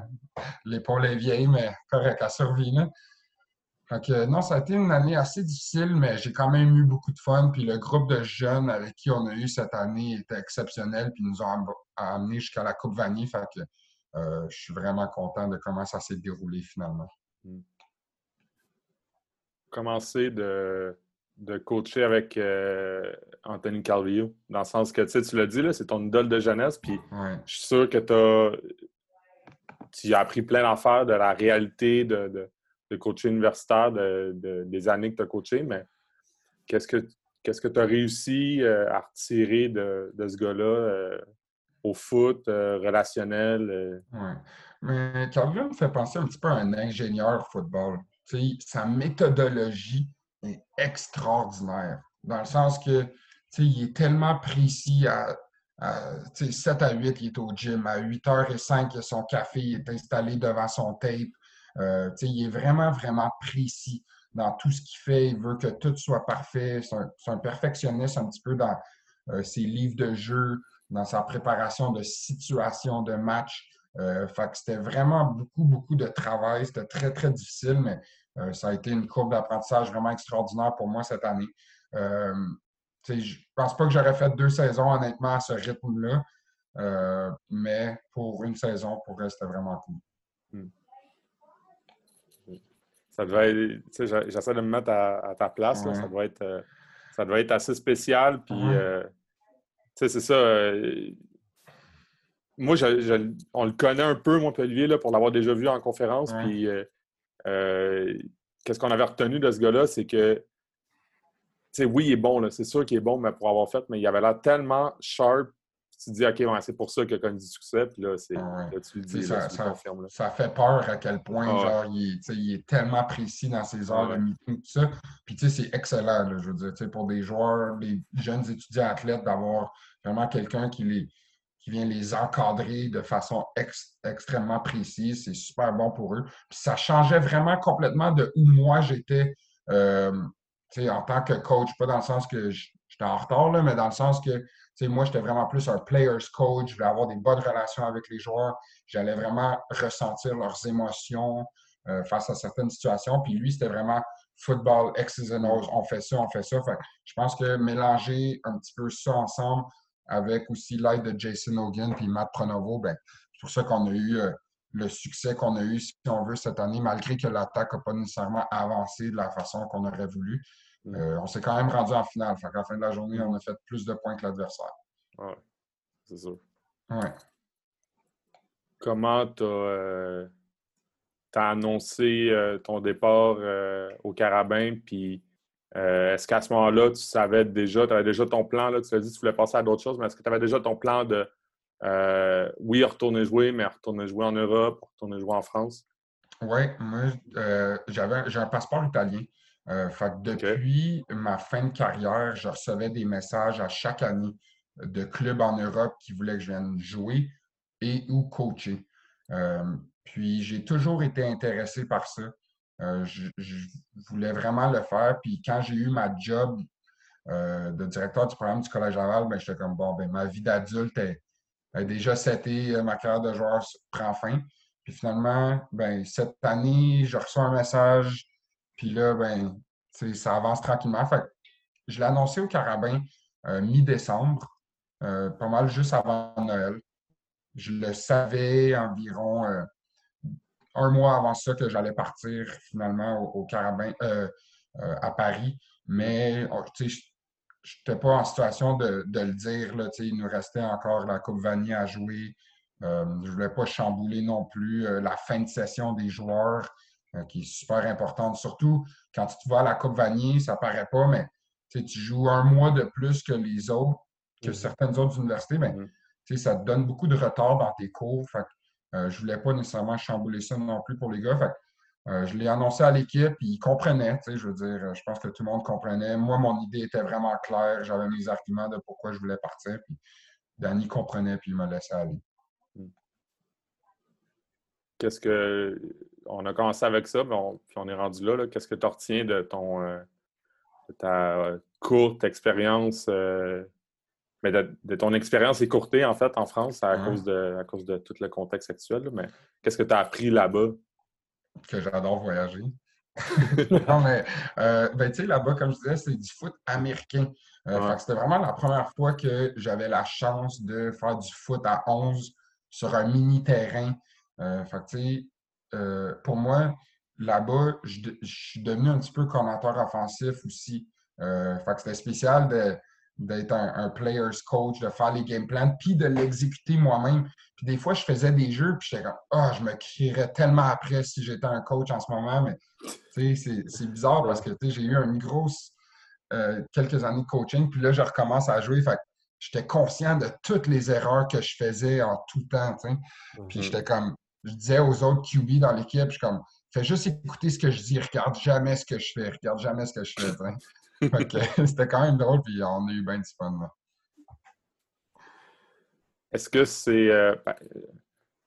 l'épaule est vieille, mais correct, elle survit. Donc, non, ça a été une année assez difficile, mais j'ai quand même eu beaucoup de fun. Puis le groupe de jeunes avec qui on a eu cette année était exceptionnel, puis nous ont amenés jusqu'à la Coupe Vanier. Fait que euh, je suis vraiment content de comment ça s'est déroulé finalement. Hmm. Commencer de, coacher avec euh, Anthony Calvillo, dans le sens que tu l'as dit, c'est ton idole de jeunesse, puis je suis sûr que tu as appris plein d'affaires de la réalité de de coacher universitaire de, des années que tu as coaché, mais qu'est-ce que que tu as réussi euh, à retirer de, ce gars-là euh, au foot, euh, relationnel? Oui. Mais Calvin me fait penser un petit peu à un ingénieur football. sa méthodologie est extraordinaire. Dans le sens que il est tellement précis à, 7 à 8, il est au gym. À 8 h 05, il a son café, il est installé devant son tape. Euh, il est vraiment, vraiment précis dans tout ce qu'il fait. Il veut que tout soit parfait. C'est un, perfectionniste un petit peu dans, ses livres de jeu, dans sa préparation de situation de match. fait que c'était vraiment beaucoup, beaucoup de travail. C'était très, très difficile, mais ça a été une courbe d'apprentissage vraiment extraordinaire pour moi cette année. je ne pense pas que j'aurais fait deux saisons, honnêtement, à ce rythme-là. mais pour une saison, pour elle, c'était vraiment cool. Hmm ça devait j'essaie de me mettre à, ta place. ça, doit être, euh, ça doit être assez spécial. Puis, euh, c'est ça. Euh, moi, on le connaît un peu, moi, Olivier, là, pour l'avoir déjà vu en conférence. Puis, qu'est-ce qu'on avait retenu de ce gars-là, c'est que, oui, il est bon, c'est sûr qu'il est bon, mais pour avoir fait, mais il avait l'air tellement sharp tu te dis, OK, c'est pour ça qu'il a connu du succès. Puis là, c'est, là tu le dis, ça, ça, ça, fait peur à quel point, ah genre, il, il, est tellement précis dans ses heures de meeting, tout ça. Puis, tu sais, c'est excellent, là, je veux dire, pour des joueurs, des jeunes étudiants athlètes, d'avoir vraiment quelqu'un qui les qui vient les encadrer de façon extrêmement précise. C'est super bon pour eux. Puis ça changeait vraiment complètement de où moi j'étais euh, en tant que coach. Pas dans le sens que j'étais en retard, là, mais dans le sens que moi, j'étais vraiment plus un player's coach. Je voulais avoir des bonnes relations avec les joueurs. J'allais vraiment ressentir leurs émotions euh, face à certaines situations. Puis lui, c'était vraiment football, X's and. On fait ça, on fait ça. je pense que mélanger un petit peu ça ensemble avec aussi l'aide de Jason Hogan puis Matt Pronovo, ben, c'est pour ça qu'on a eu euh, le succès qu'on a eu, si on veut, cette année, malgré que l'attaque n'a pas nécessairement avancé de la façon qu'on aurait voulu. Mm. Euh, on s'est quand même rendu en finale. Fait la fin de la journée, on a fait plus de points que l'adversaire. Ouais, c'est sûr. Ouais. Comment tu as, euh, annoncé euh, ton départ au Carabin? Puis est-ce qu'à ce, moment-là, tu savais déjà, tu avais déjà ton plan? Là, tu as dit que tu voulais passer à d'autres choses, mais est-ce que tu avais déjà ton plan de, oui, retourner jouer, mais retourner jouer en Europe, retourner jouer en France? Oui, moi, j'avais, j'ai un passeport italien. Euh, depuis ma fin de carrière, je recevais des messages à chaque année de clubs en Europe qui voulaient que je vienne jouer et ou coacher. Euh, puis j'ai toujours été intéressé par ça. Euh, je, voulais vraiment le faire. Puis quand j'ai eu ma job de directeur du programme du Collège Laval, ben, j'étais comme bon, ben, ma vie d'adulte est, déjà setée, ma carrière de joueur prend fin. Puis finalement, ben, cette année, je reçois un message puis là, ben, ça avance tranquillement. Fait je l'ai annoncé au Carabin euh, mi-décembre, euh, pas mal juste avant Noël. Je le savais environ euh, un mois avant ça que j'allais partir finalement au, Carabin à Paris. Mais oh, je n'étais pas en situation de, le dire. Là, il nous restait encore la Coupe Vanier à jouer. je ne voulais pas chambouler non plus la fin de session des joueurs. Euh, qui est super importante. Surtout quand tu vas à la Coupe Vanier, ça paraît pas, mais tu joues un mois de plus que les autres, que mm-hmm. certaines autres universités, mais mm-hmm. ça te donne beaucoup de retard dans tes cours. Fait euh, je ne voulais pas nécessairement chambouler ça non plus pour les gars. Fait euh, je l'ai annoncé à l'équipe, ils comprenaient, je veux dire, je pense que tout le monde comprenait. Moi, mon idée était vraiment claire, j'avais mes arguments de pourquoi je voulais partir, puis Danny comprenait, puis il m'a laissé aller. Qu'est-ce que on a commencé avec ça, on, puis on est rendu là. Qu'est-ce que tu retiens de, ton, euh, ta courte expérience, euh, mais de, ton expérience écourtée, en fait, en France, à, cause, de, à cause de tout le contexte actuel. mais qu'est-ce que tu as appris là-bas? Que j'adore voyager. non, mais euh, ben, tu sais, là-bas, comme je disais, c'est du foot américain. C'était vraiment la première fois que j'avais la chance de faire du foot à 11 sur un mini terrain. fait euh, pour moi, là-bas, je, suis devenu un petit peu commentateur offensif aussi. Euh, c'était spécial d'être un, player's coach, de faire les game plans, puis de l'exécuter moi-même. Puis des fois, je faisais des jeux, puis j'étais comme, ah, je me crierais tellement après si j'étais un coach en ce moment, mais c'est bizarre parce que j'ai eu une grosse euh, quelques années de coaching, puis là, je recommence à jouer. Fait j'étais conscient de toutes les erreurs que je faisais en tout temps. Puis mm-hmm. j'étais comme, je disais aux autres QB dans l'équipe, je suis comme, fais juste écouter ce que je dis, regarde jamais ce que je fais, regarde jamais ce que je fais. C'était quand même drôle, puis on a eu bien du fun. Est-ce que c'est. Euh, ben,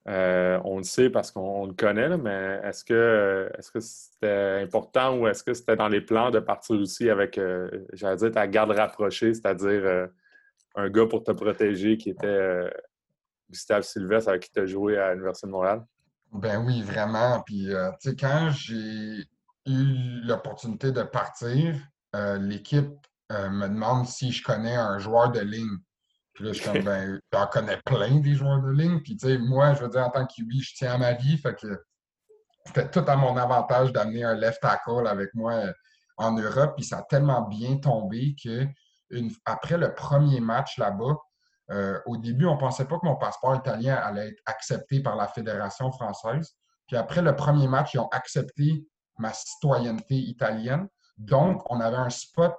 euh, on le sait parce qu'on le connaît, mais est-ce que est-ce que c'était important ou est-ce que c'était dans les plans de partir aussi avec, euh, j'allais dire, ta garde rapprochée, c'est-à-dire un gars pour te protéger qui était Gustave Sylvestre avec qui tu as joué à l'Université de Montréal? Ben oui, vraiment. Puis, tu sais, quand j'ai eu l'opportunité de partir, l'équipe me demande si je connais un joueur de ligne. Puis là, je suis comme, ben, j'en connais plein des joueurs de ligne. Puis, tu sais, moi, je veux dire, en tant que QB, je tiens à ma vie. Fait que c'était tout à mon avantage d'amener un left tackle avec moi euh, en Europe. Puis ça a tellement bien tombé que après le premier match là-bas, euh, au début, on ne pensait pas que mon passeport italien allait être accepté par la Fédération française. Puis après le premier match, ils ont accepté ma citoyenneté italienne. Donc, on avait un spot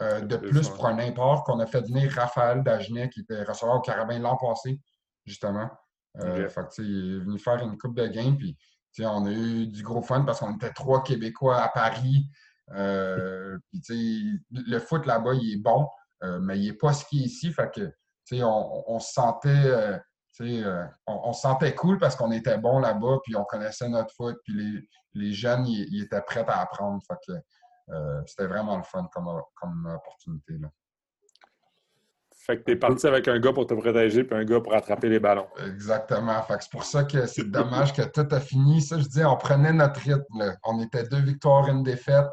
euh, de plus pour un import qu'on a fait venir Raphaël Dagenet, qui était receveur au Carabin l'an passé, justement. Fait que, il est venu faire une coupe de game. Puis on a eu du gros fun parce qu'on était trois Québécois à Paris. Euh, le foot là-bas, il est bon, euh, mais il n'est pas ce qui est ici. Fait que, on, on, se sentait, euh, on, sentait cool parce qu'on était bon là-bas, puis on connaissait notre foot, puis les, jeunes, ils, étaient prêts à apprendre. Fait que, c'était vraiment le fun comme, comme opportunité. Là. Fait que tu es parti avec un gars pour te protéger puis un gars pour attraper les ballons. Exactement. Fait que c'est pour ça que c'est dommage que tout a fini. Ça, je dis, on prenait notre rythme. On était deux victoires, une défaite.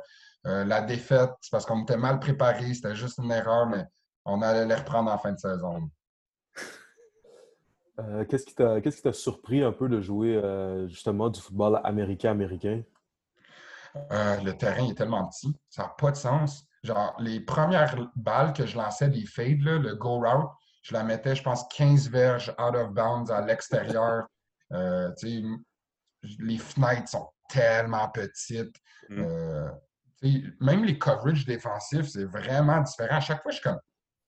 Euh, la défaite, c'est parce qu'on était mal préparé. C'était juste une erreur, mais on allait les reprendre en fin de saison. Euh, qu'est-ce qui t'a surpris un peu de jouer euh, justement du football américain-américain? le terrain est tellement petit, ça n'a pas de sens. Genre, les premières balles que je lançais, des fades, le go route, je la mettais, je pense, 15 verges out of bounds à l'extérieur. Euh, les fenêtres sont tellement petites. Mm. Euh, même les coverages défensifs, c'est vraiment différent. À chaque fois, je suis comme,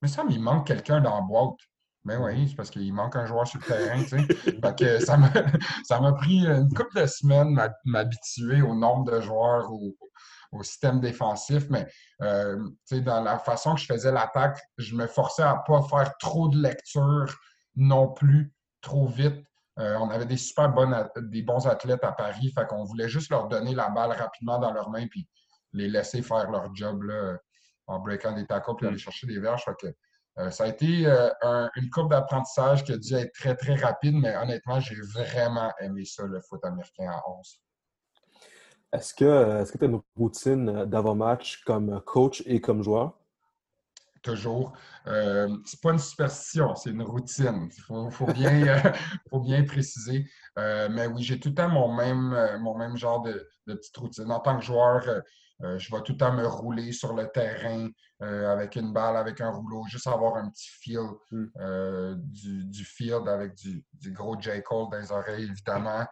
mais ça, il manque quelqu'un dans la boîte. Mais oui, c'est parce qu'il manque un joueur sur le terrain. que ça m'a pris une couple de semaines m'habituer au nombre de joueurs, au, au système défensif, mais euh, dans la façon que je faisais l'attaque, je me forçais à ne pas faire trop de lecture non plus, trop vite. Euh, on avait des super bonnes, des bons athlètes à Paris, fait qu'on voulait juste leur donner la balle rapidement dans leurs mains puis les laisser faire leur job là, en breakant des tacos puis aller mm. chercher des verges. que, euh, ça a été une courbe d'apprentissage qui a dû être très, très rapide, mais honnêtement, j'ai vraiment aimé ça, le foot américain à 11. Est-ce que tu as une routine euh, d'avant-match comme coach et comme joueur? Toujours. Euh, c'est pas une superstition, c'est une routine. Il faut, bien, euh, faut bien préciser. Euh, mais oui, j'ai tout le temps mon même, mon même genre de, petite routine. En tant que joueur, je vais tout le temps me rouler sur le terrain avec une balle, avec un rouleau, juste avoir un petit feel hmm. du, field avec du, du gros J. Cole dans les oreilles, évidemment.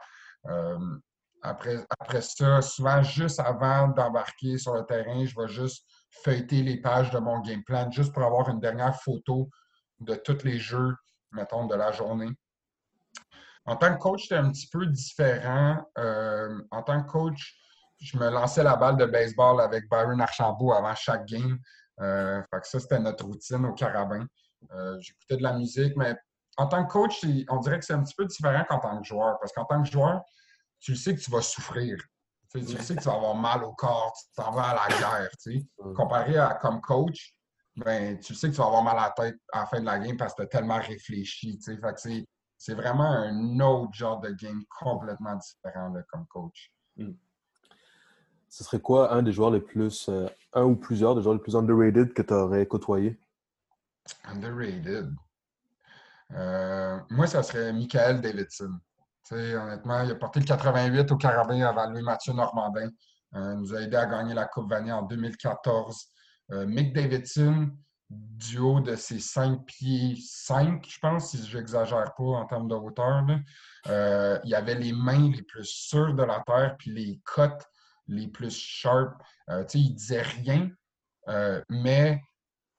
Après, après ça, souvent, juste avant d'embarquer sur le terrain, je vais juste feuilleter les pages de mon game plan, juste pour avoir une dernière photo de tous les jeux, mettons, de la journée. En tant que coach, c'était un petit peu différent. Euh, en tant que coach, je me lançais la balle de baseball avec Byron Archambault avant chaque game. Euh, ça, c'était notre routine au carabin. Euh, j'écoutais de la musique, mais en tant que coach, on dirait que c'est un petit peu différent qu'en tant que joueur. Parce qu'en tant que joueur, tu sais que tu vas souffrir. Tu sais que tu vas avoir mal au corps, tu t'en vas à la guerre. Comparé à comme coach, ben, tu sais que tu vas avoir mal à la tête à la fin de la game parce que tu as tellement réfléchi. c'est vraiment un autre genre de game complètement différent comme coach. Hmm. Ce serait quoi un des joueurs les plus, euh, un ou plusieurs des joueurs les plus underrated que tu aurais côtoyé? Underrated. Euh, moi, ça serait Michael Davidson honnêtement, il a porté le 88 au Carabin avant Louis-Mathieu Normandin. Euh, il nous a aidé à gagner la Coupe Vanier en 2014. Euh, Mick Davidson, du haut de ses 5 pieds 5, je pense, si je n'exagère pas en termes de hauteur, il avait les mains les plus sûres de la terre, puis les cotes les plus sharp. il ne disait rien, mais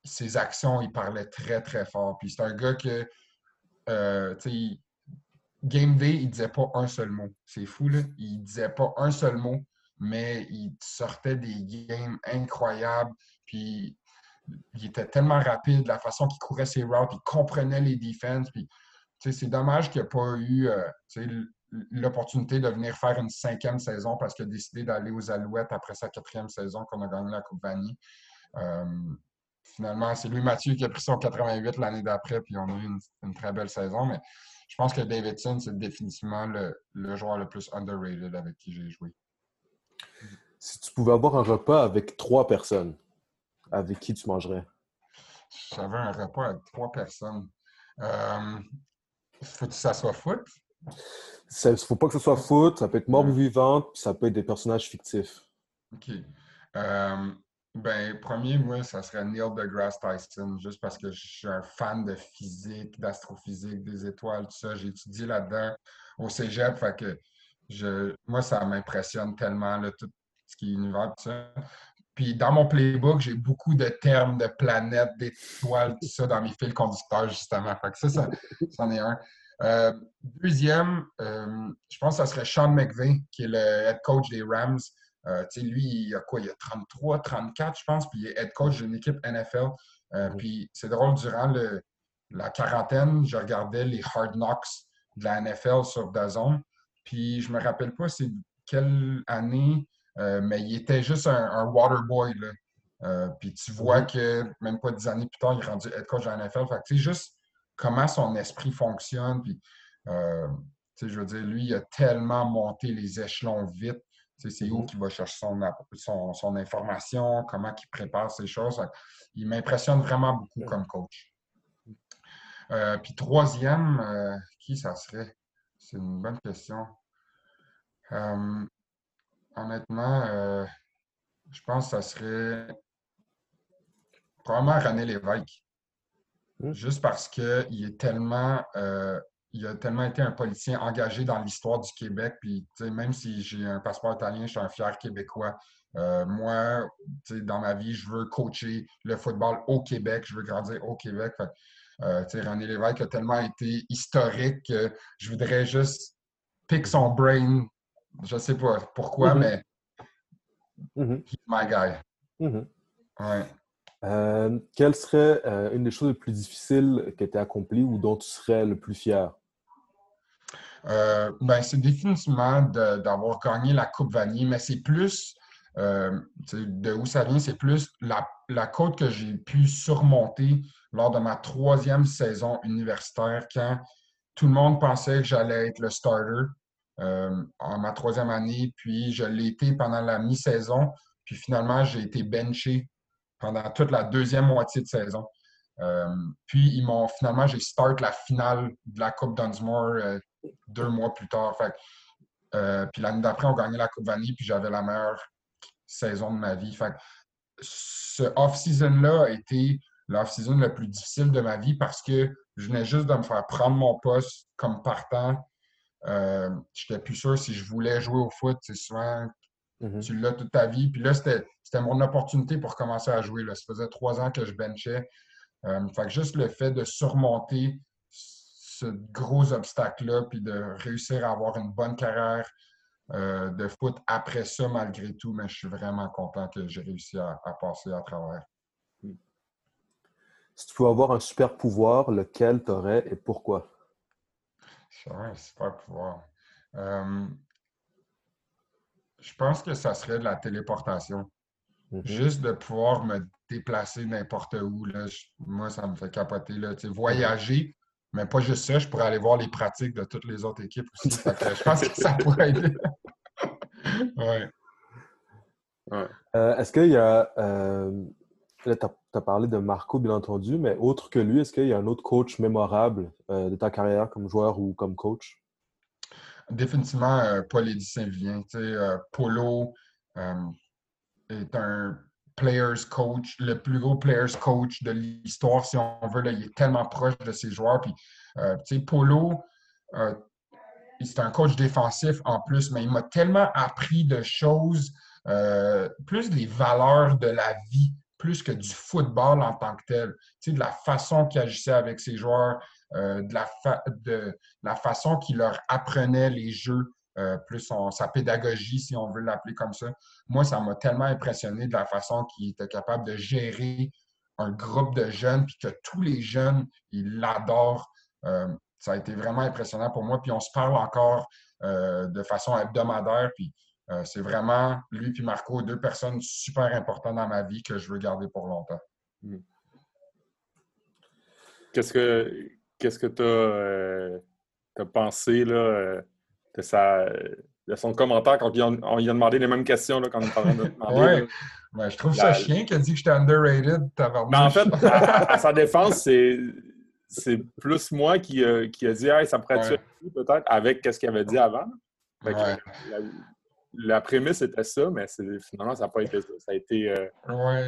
ses actions, il parlait très, très fort. Puis c'est un gars que, Game V, il disait pas un seul mot. C'est fou, là. Il disait pas un seul mot, mais il sortait des games incroyables. Puis il était tellement rapide, la façon qu'il courait ses routes, il comprenait les défenses. Puis c'est dommage qu'il n'ait pas eu euh, l'opportunité de venir faire une cinquième saison parce qu'il a décidé d'aller aux Alouettes après sa quatrième saison qu'on a gagné la Coupe Vanille. Euh, finalement, c'est lui, Mathieu, qui a pris son 88 l'année d'après, puis on a eu une, très belle saison. Mais je pense que Davidson, c'est définitivement le, joueur le plus underrated avec qui j'ai joué. Si tu pouvais avoir un repas avec trois personnes, avec qui tu mangerais? J'avais un repas avec trois personnes. Euh, faut que ça soit foot? Il ne faut pas que ce soit foot, ça peut être mort ou vivante, puis ça peut être des personnages fictifs. OK. Euh, ben, premier, moi, ça serait Neil deGrasse Tyson, juste parce que je suis un fan de physique, d'astrophysique, des étoiles, tout ça. J'ai étudié là-dedans au cégep, fait que je, moi, ça m'impressionne tellement, tout ce qui est univers, tout ça. Puis dans mon playbook, j'ai beaucoup de termes de planètes, d'étoiles, tout ça dans mes fils conducteurs, justement. Fait que ça, ça, c'en est un. Euh, deuxième, euh, je pense que ça serait Sean McVay, qui est le head coach des Rams. Euh, lui, il a quoi? Il a 33, 34, je pense, puis il est head coach d'une équipe NFL. Puis c'est drôle, durant la quarantaine, je regardais les Hard Knocks de la NFL sur DAZN. Puis je me rappelle pas c'est quelle année, mais il était juste un, water boy. puis tu vois que même pas dix années plus tard, il est rendu head coach de la NFL. Fait que, juste comment son esprit fonctionne. Puis, euh, je veux dire, lui, il a tellement monté les échelons vite. C'est où mm-hmm. qu'il va chercher son, son, information, comment il prépare ces choses. Il m'impressionne vraiment beaucoup comme coach. Euh, puis troisième, euh, qui ça serait? C'est une bonne question. honnêtement, je pense que ça serait probablement René Lévesque. Mmh. Juste parce qu'il est tellement. Euh, il a tellement été un politicien engagé dans l'histoire du Québec. Puis, même si j'ai un passeport italien, je suis un fier Québécois. Euh, moi, dans ma vie, je veux coacher le football au Québec. Je veux grandir au Québec. Euh, René Lévesque a tellement été historique que je voudrais juste pick son brain. Je sais pas pourquoi, mmh mais mmh he's my guy. Ouais. Euh, quelle serait euh, une des choses les plus difficiles que tu as accomplies ou dont tu serais le plus fier? Euh, ben, c'est définitivement d'avoir gagné la Coupe Vanier, mais c'est plus, de où ça vient, c'est plus la, la côte que j'ai pu surmonter lors de ma troisième saison universitaire quand tout le monde pensait que j'allais être le starter en ma troisième année, puis je l'ai été pendant la mi-saison, puis finalement j'ai été benché pendant toute la deuxième moitié de saison. Euh, puis, ils m'ont finalement, j'ai start la finale de la Coupe Dunsmore euh, deux mois plus tard. Euh, puis l'année d'après, on gagnait la Coupe Vanille, puis j'avais la meilleure saison de ma vie. Ce off-season-là a été l'off-season le plus difficile de ma vie parce que je venais juste de me faire prendre mon poste comme partant. Je n'étais plus sûr si je voulais jouer au foot. C'est souvent Mm-hmm. Tu l'as toute ta vie. Puis là, c'était mon opportunité pour commencer à jouer. Là. Ça faisait trois ans que je benchais. Euh, fait que juste le fait de surmonter ce gros obstacle-là, puis de réussir à avoir une bonne carrière euh, de foot après ça, malgré tout, mais je suis vraiment content que j'ai réussi à, passer à travers. Si tu pouvais avoir un super pouvoir, lequel tu aurais et pourquoi? un super pouvoir. Euh, je pense que ça serait de la téléportation. Mm-hmm. Juste de pouvoir me déplacer n'importe où, moi, ça me fait capoter. Là. voyager, mais pas juste ça, je pourrais aller voir les pratiques de toutes les autres équipes aussi. je pense que ça pourrait aider. ouais. Euh, est-ce qu'il y a. Euh, là, tu as, parlé de Marco, bien entendu, mais autre que lui, est-ce qu'il y a un autre coach mémorable euh, de ta carrière comme joueur ou comme coach? Définitivement euh, Paul Eddy Saint-Vivien. Euh, Polo euh, est un players coach, le plus gros players coach de l'histoire, si on veut. Il est tellement proche de ses joueurs. Puis, Polo, c'est un coach défensif en plus, mais il m'a tellement appris de choses, plus des valeurs de la vie, plus que du football en tant que tel. de la façon qu'il agissait avec ses joueurs, euh, de, la de, la façon qu'il leur apprenait les jeux, euh, plus sa pédagogie, si on veut l'appeler comme ça. Moi, ça m'a tellement impressionné de la façon qu'il était capable de gérer un groupe de jeunes, puis que tous les jeunes, ils l'adorent. Euh, ça a été vraiment impressionnant pour moi. Puis on se parle encore de façon hebdomadaire. Puis c'est vraiment lui et Marco, deux personnes super importantes dans ma vie que je veux garder pour longtemps. Mm. qu'est-ce que qu'est-ce que tu as, pensé là, de, sa, de son commentaire quand on, lui a demandé les mêmes questions là, quand on parlait de demander. ouais. je trouve ça chien qu'il a dit que j'étais underrated. Mais en fait, à, sa défense, c'est c'est plus moi qui, qui a dit hey, ça pourrait être peut-être avec ce qu'il avait dit avant? la, prémisse était ça, mais finalement, ça n'a pas été ça. Ça a été euh,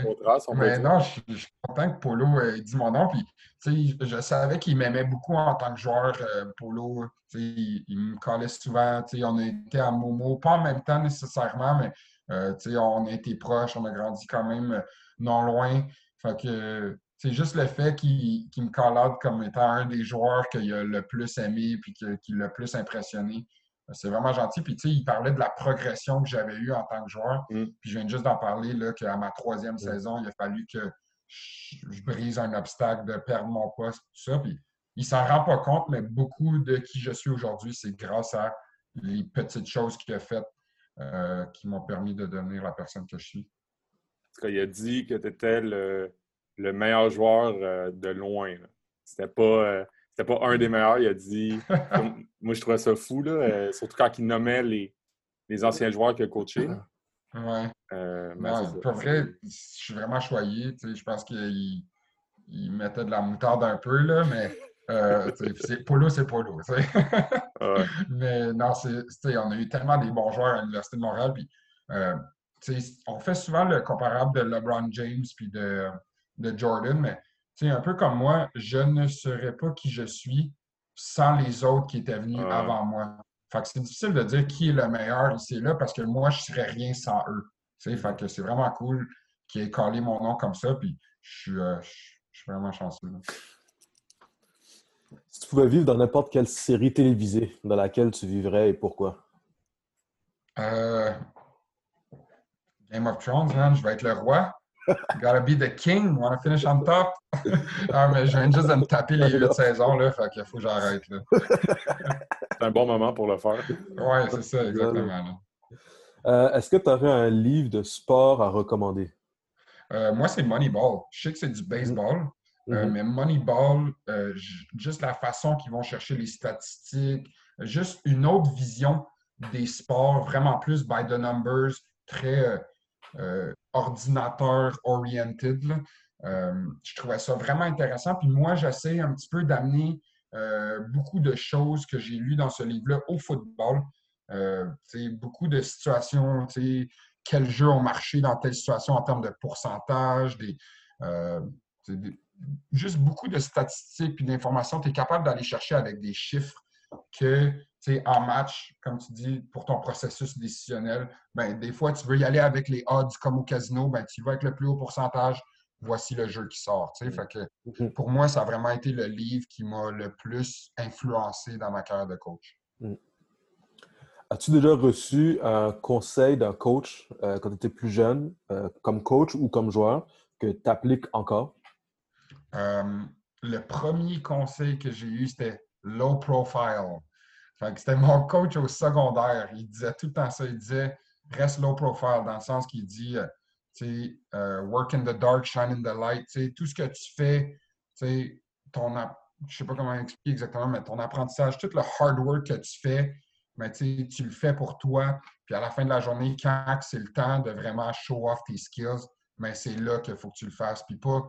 autre race. mais non, je, suis content que Polo ait dit mon nom. Puis, je savais qu'il m'aimait beaucoup en tant que joueur. Euh, Polo, il, il, me collait souvent. On a été à Momo, pas en même temps nécessairement, mais euh, on a été proches, on a grandi quand même non loin. Fait que c'est juste le fait qu'il me call out comme étant un des joueurs qu'il a le plus aimé puis qui l'a le plus impressionné. C'est vraiment gentil. Puis, tu sais, il parlait de la progression que j'avais eue en tant que joueur. Mm. Puis, je viens juste d'en parler, là, qu'à ma troisième mm. saison, il a fallu que je, brise un obstacle de perdre mon poste, tout ça. Puis, il s'en rend pas compte, mais beaucoup de qui je suis aujourd'hui, c'est grâce à les petites choses qu'il a faites euh, qui m'ont permis de devenir la personne que je suis. Il a dit que tu étais le le meilleur joueur euh, de loin. C'était pas, euh, pas un des meilleurs. Il a dit. moi, je trouvais ça fou, là, euh, surtout quand il nommait les, les anciens joueurs qu'il a coachés. Ouais. pour vrai, je suis vraiment choyé. Je pense qu'il il mettait de la moutarde un peu, là, mais c'est, Polo, c'est Polo. Mais non, c'est, on a eu tellement des bons joueurs à l'Université de Montréal. Puis, on fait souvent le comparable de LeBron James puis de, de Jordan, mais un peu comme moi, je ne serais pas qui je suis sans les autres qui étaient venus avant moi. Fait que c'est difficile de dire qui est le meilleur ici là parce que moi, je ne serais rien sans eux. Fait que c'est vraiment cool qu'ils aient collé mon nom comme ça, puis je suis, euh, vraiment chanceux. Si tu pouvais vivre dans n'importe quelle série télévisée, dans laquelle tu vivrais et pourquoi? Euh, Game of Thrones, man, je vais être le roi. Gotta be the king, wanna finish on top? ah, mais je viens juste de me taper les huit saisons, là, fait qu'il faut que j'arrête. c'est un bon moment pour le faire. Oui, c'est ça, exactement. Euh, est-ce que tu aurais un livre de sport à recommander? Euh, moi, c'est Moneyball. Je sais que c'est du baseball, euh, mm-hmm. mais Moneyball, juste la façon qu'ils vont chercher les statistiques, juste une autre vision des sports, vraiment plus by the numbers, très euh, ordinateur oriented. Euh, je trouvais ça vraiment intéressant. Puis moi, j'essaie un petit peu d'amener euh, beaucoup de choses que j'ai lues dans ce livre-là au football. beaucoup de situations, quels jeux ont marché dans telle situation en termes de pourcentage, des, juste beaucoup de statistiques et d'informations. Tu es capable d'aller chercher avec des chiffres que en match, comme tu dis, pour ton processus décisionnel, ben, des fois, tu veux y aller avec les odds comme au casino, ben, tu vas avec le plus haut pourcentage, voici le jeu qui sort. Fait que, mm-hmm. pour moi, ça a vraiment été le livre qui m'a le plus influencé dans ma carrière de coach. Mm. As-tu déjà reçu un conseil d'un coach euh, quand tu étais plus jeune, euh, comme coach ou comme joueur, que tu appliques encore? Euh, le premier conseil que j'ai eu, c'était low profile c'était mon coach au secondaire. Il disait tout le temps ça. Il disait reste low profile dans le sens qu'il dit euh, tu euh, work in the dark, shine in the light. tout ce que tu fais, ton je sais pas comment expliquer exactement, mais ton apprentissage, tout le hard work que tu fais, mais tu le fais pour toi. Puis à la fin de la journée, quand c'est le temps de vraiment show off tes skills, mais c'est là qu'il faut que tu le fasses. Puis pas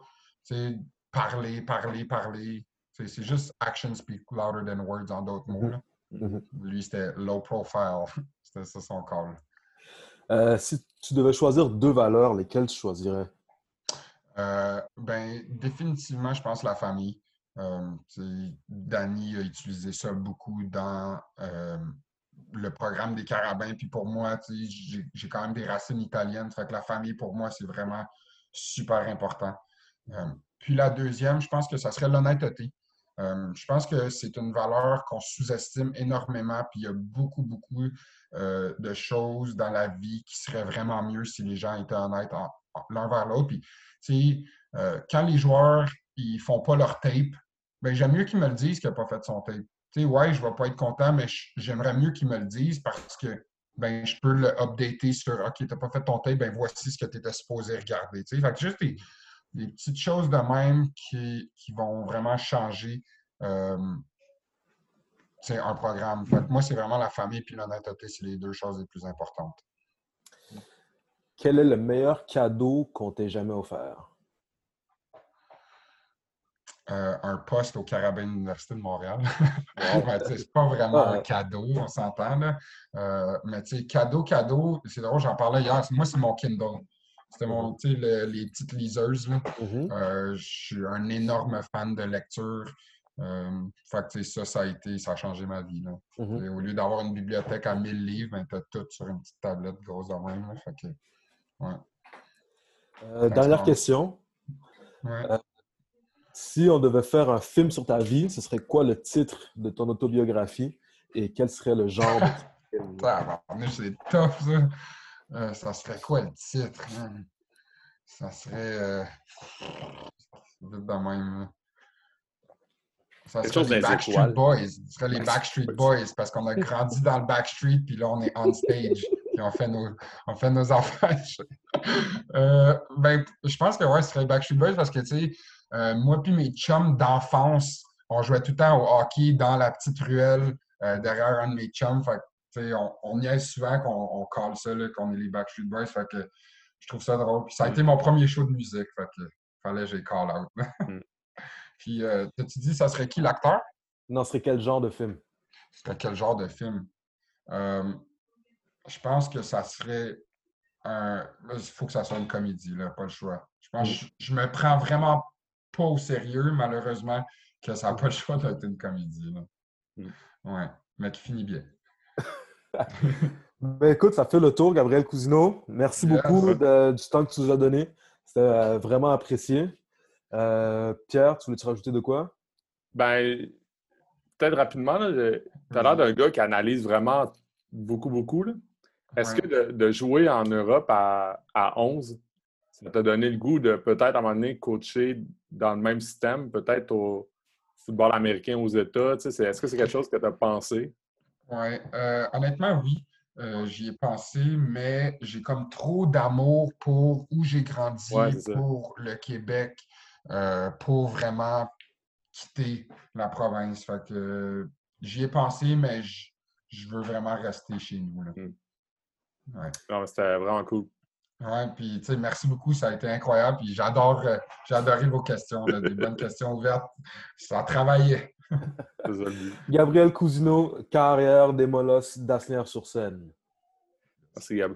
parler, parler, parler. C'est juste action speak louder than words en d'autres mots. Mm-hmm. Mhm. Lui, c'était low profile. c'était ça son call. Euh, si tu devais choisir deux valeurs, lesquelles tu choisirais? Euh, ben, définitivement, je pense la famille. Euh, Danny a utilisé ça beaucoup dans le programme des Carabins. Puis pour moi, j'ai quand même des racines italiennes. Fait que la famille, pour moi, c'est vraiment super important. puis la deuxième, je pense que ça serait l'honnêteté. Euh, je pense que c'est une valeur qu'on sous-estime énormément, puis il y a beaucoup, beaucoup euh, de choses dans la vie qui seraient vraiment mieux si les gens étaient honnêtes l'un vers l'autre. Puis, euh, quand les joueurs ils font pas leur tape, ben, j'aime mieux qu'ils me le disent qu'il n'a pas fait son tape. Tu sais, ouais, je ne vais pas être content, mais j'aimerais mieux qu'ils me le disent parce que ben, je peux le updater sur OK, tu n'as pas fait ton tape, ben voici ce que tu étais supposé regarder. Tu sais, des petites choses de même qui, vont vraiment changer euh, un programme. moi, c'est vraiment la famille et l'honnêteté, c'est les deux choses les plus importantes. Quel est le meilleur cadeau qu'on t'ait jamais offert? Euh, un poste au Carabin Université de Montréal. Ce c'est pas vraiment un cadeau, on s'entend. Euh, mais tu sais, cadeau, cadeau, c'est drôle, j'en parlais hier. Moi, c'est mon Kindle. C'était mon, tu sais, les petites liseuses. Mm-hmm. Euh, je suis un énorme fan de lecture. fait que ça, ça a été, ça a changé ma vie. Mm-hmm. Au lieu d'avoir une bibliothèque à 1000 livres, ben, tu as tout sur une petite tablette grosse de même. Fait que, dernière question. Si on devait faire un film sur ta vie, ce serait quoi le titre de ton autobiographie et quel serait le genre de film? c'est tough, ça. Euh, ça serait quoi le titre? Hein? Ça serait. Euh... de même. Ça serait les Backstreet Boys. Ce serait les Backstreet Boys parce qu'on a grandi dans le Backstreet puis là on est on stage puis on fait nos, on fait nos affaires. euh, ben, je pense que ouais, ce serait les Backstreet Boys parce que tu sais, euh, moi puis mes chums d'enfance, on jouait tout le temps au hockey dans la petite ruelle euh, derrière un de mes chums. Fait, on, on y est souvent qu'on colle ça, qu'on est les Backstreet Boys. Fait que je trouve ça drôle. Puis ça a été mon premier show de musique. Fait que fallait que j'ai call out. Mm. Puis, euh, tu dit, ça serait qui l'acteur? Non, ce serait quel genre de film? Ce serait quel genre de film? je pense que ça serait un. Il faut que ça soit une comédie, là, pas le choix. Je pense mm. je me prends vraiment pas au sérieux, malheureusement, que ça n'a pas le choix d'être une comédie. Mm. Ouais, mais qui finit bien. Ben, écoute, ça fait le tour, Gabriel Cousineau. Merci beaucoup du temps que tu nous as donné. C'était euh, vraiment apprécié. Euh, Pierre, tu voulais-tu rajouter de quoi? Ben, peut-être rapidement, tu as l'air d'un gars qui analyse vraiment beaucoup, beaucoup. Est-ce que de, jouer en Europe à, à 11, ça t'a donné le goût de peut-être à un moment donné coacher dans le même système, peut-être au football américain aux États? Est-ce que c'est quelque chose que tu as pensé? Oui, euh, honnêtement, oui. Euh, j'y ai pensé, mais j'ai comme trop d'amour pour où j'ai grandi, pour le Québec, euh, pour vraiment quitter la province. Fait que j'y ai pensé, mais je veux vraiment rester chez nous. Hmm. C'était vraiment cool. Oui, puis tu sais, merci beaucoup, ça a été incroyable. Puis j'adore, euh, j'ai adoré vos questions, des bonnes questions ouvertes. Ça a travaillé. Gabriel Cousineau, carrière des Molosses d'Asnières sur scène. Merci, Gab.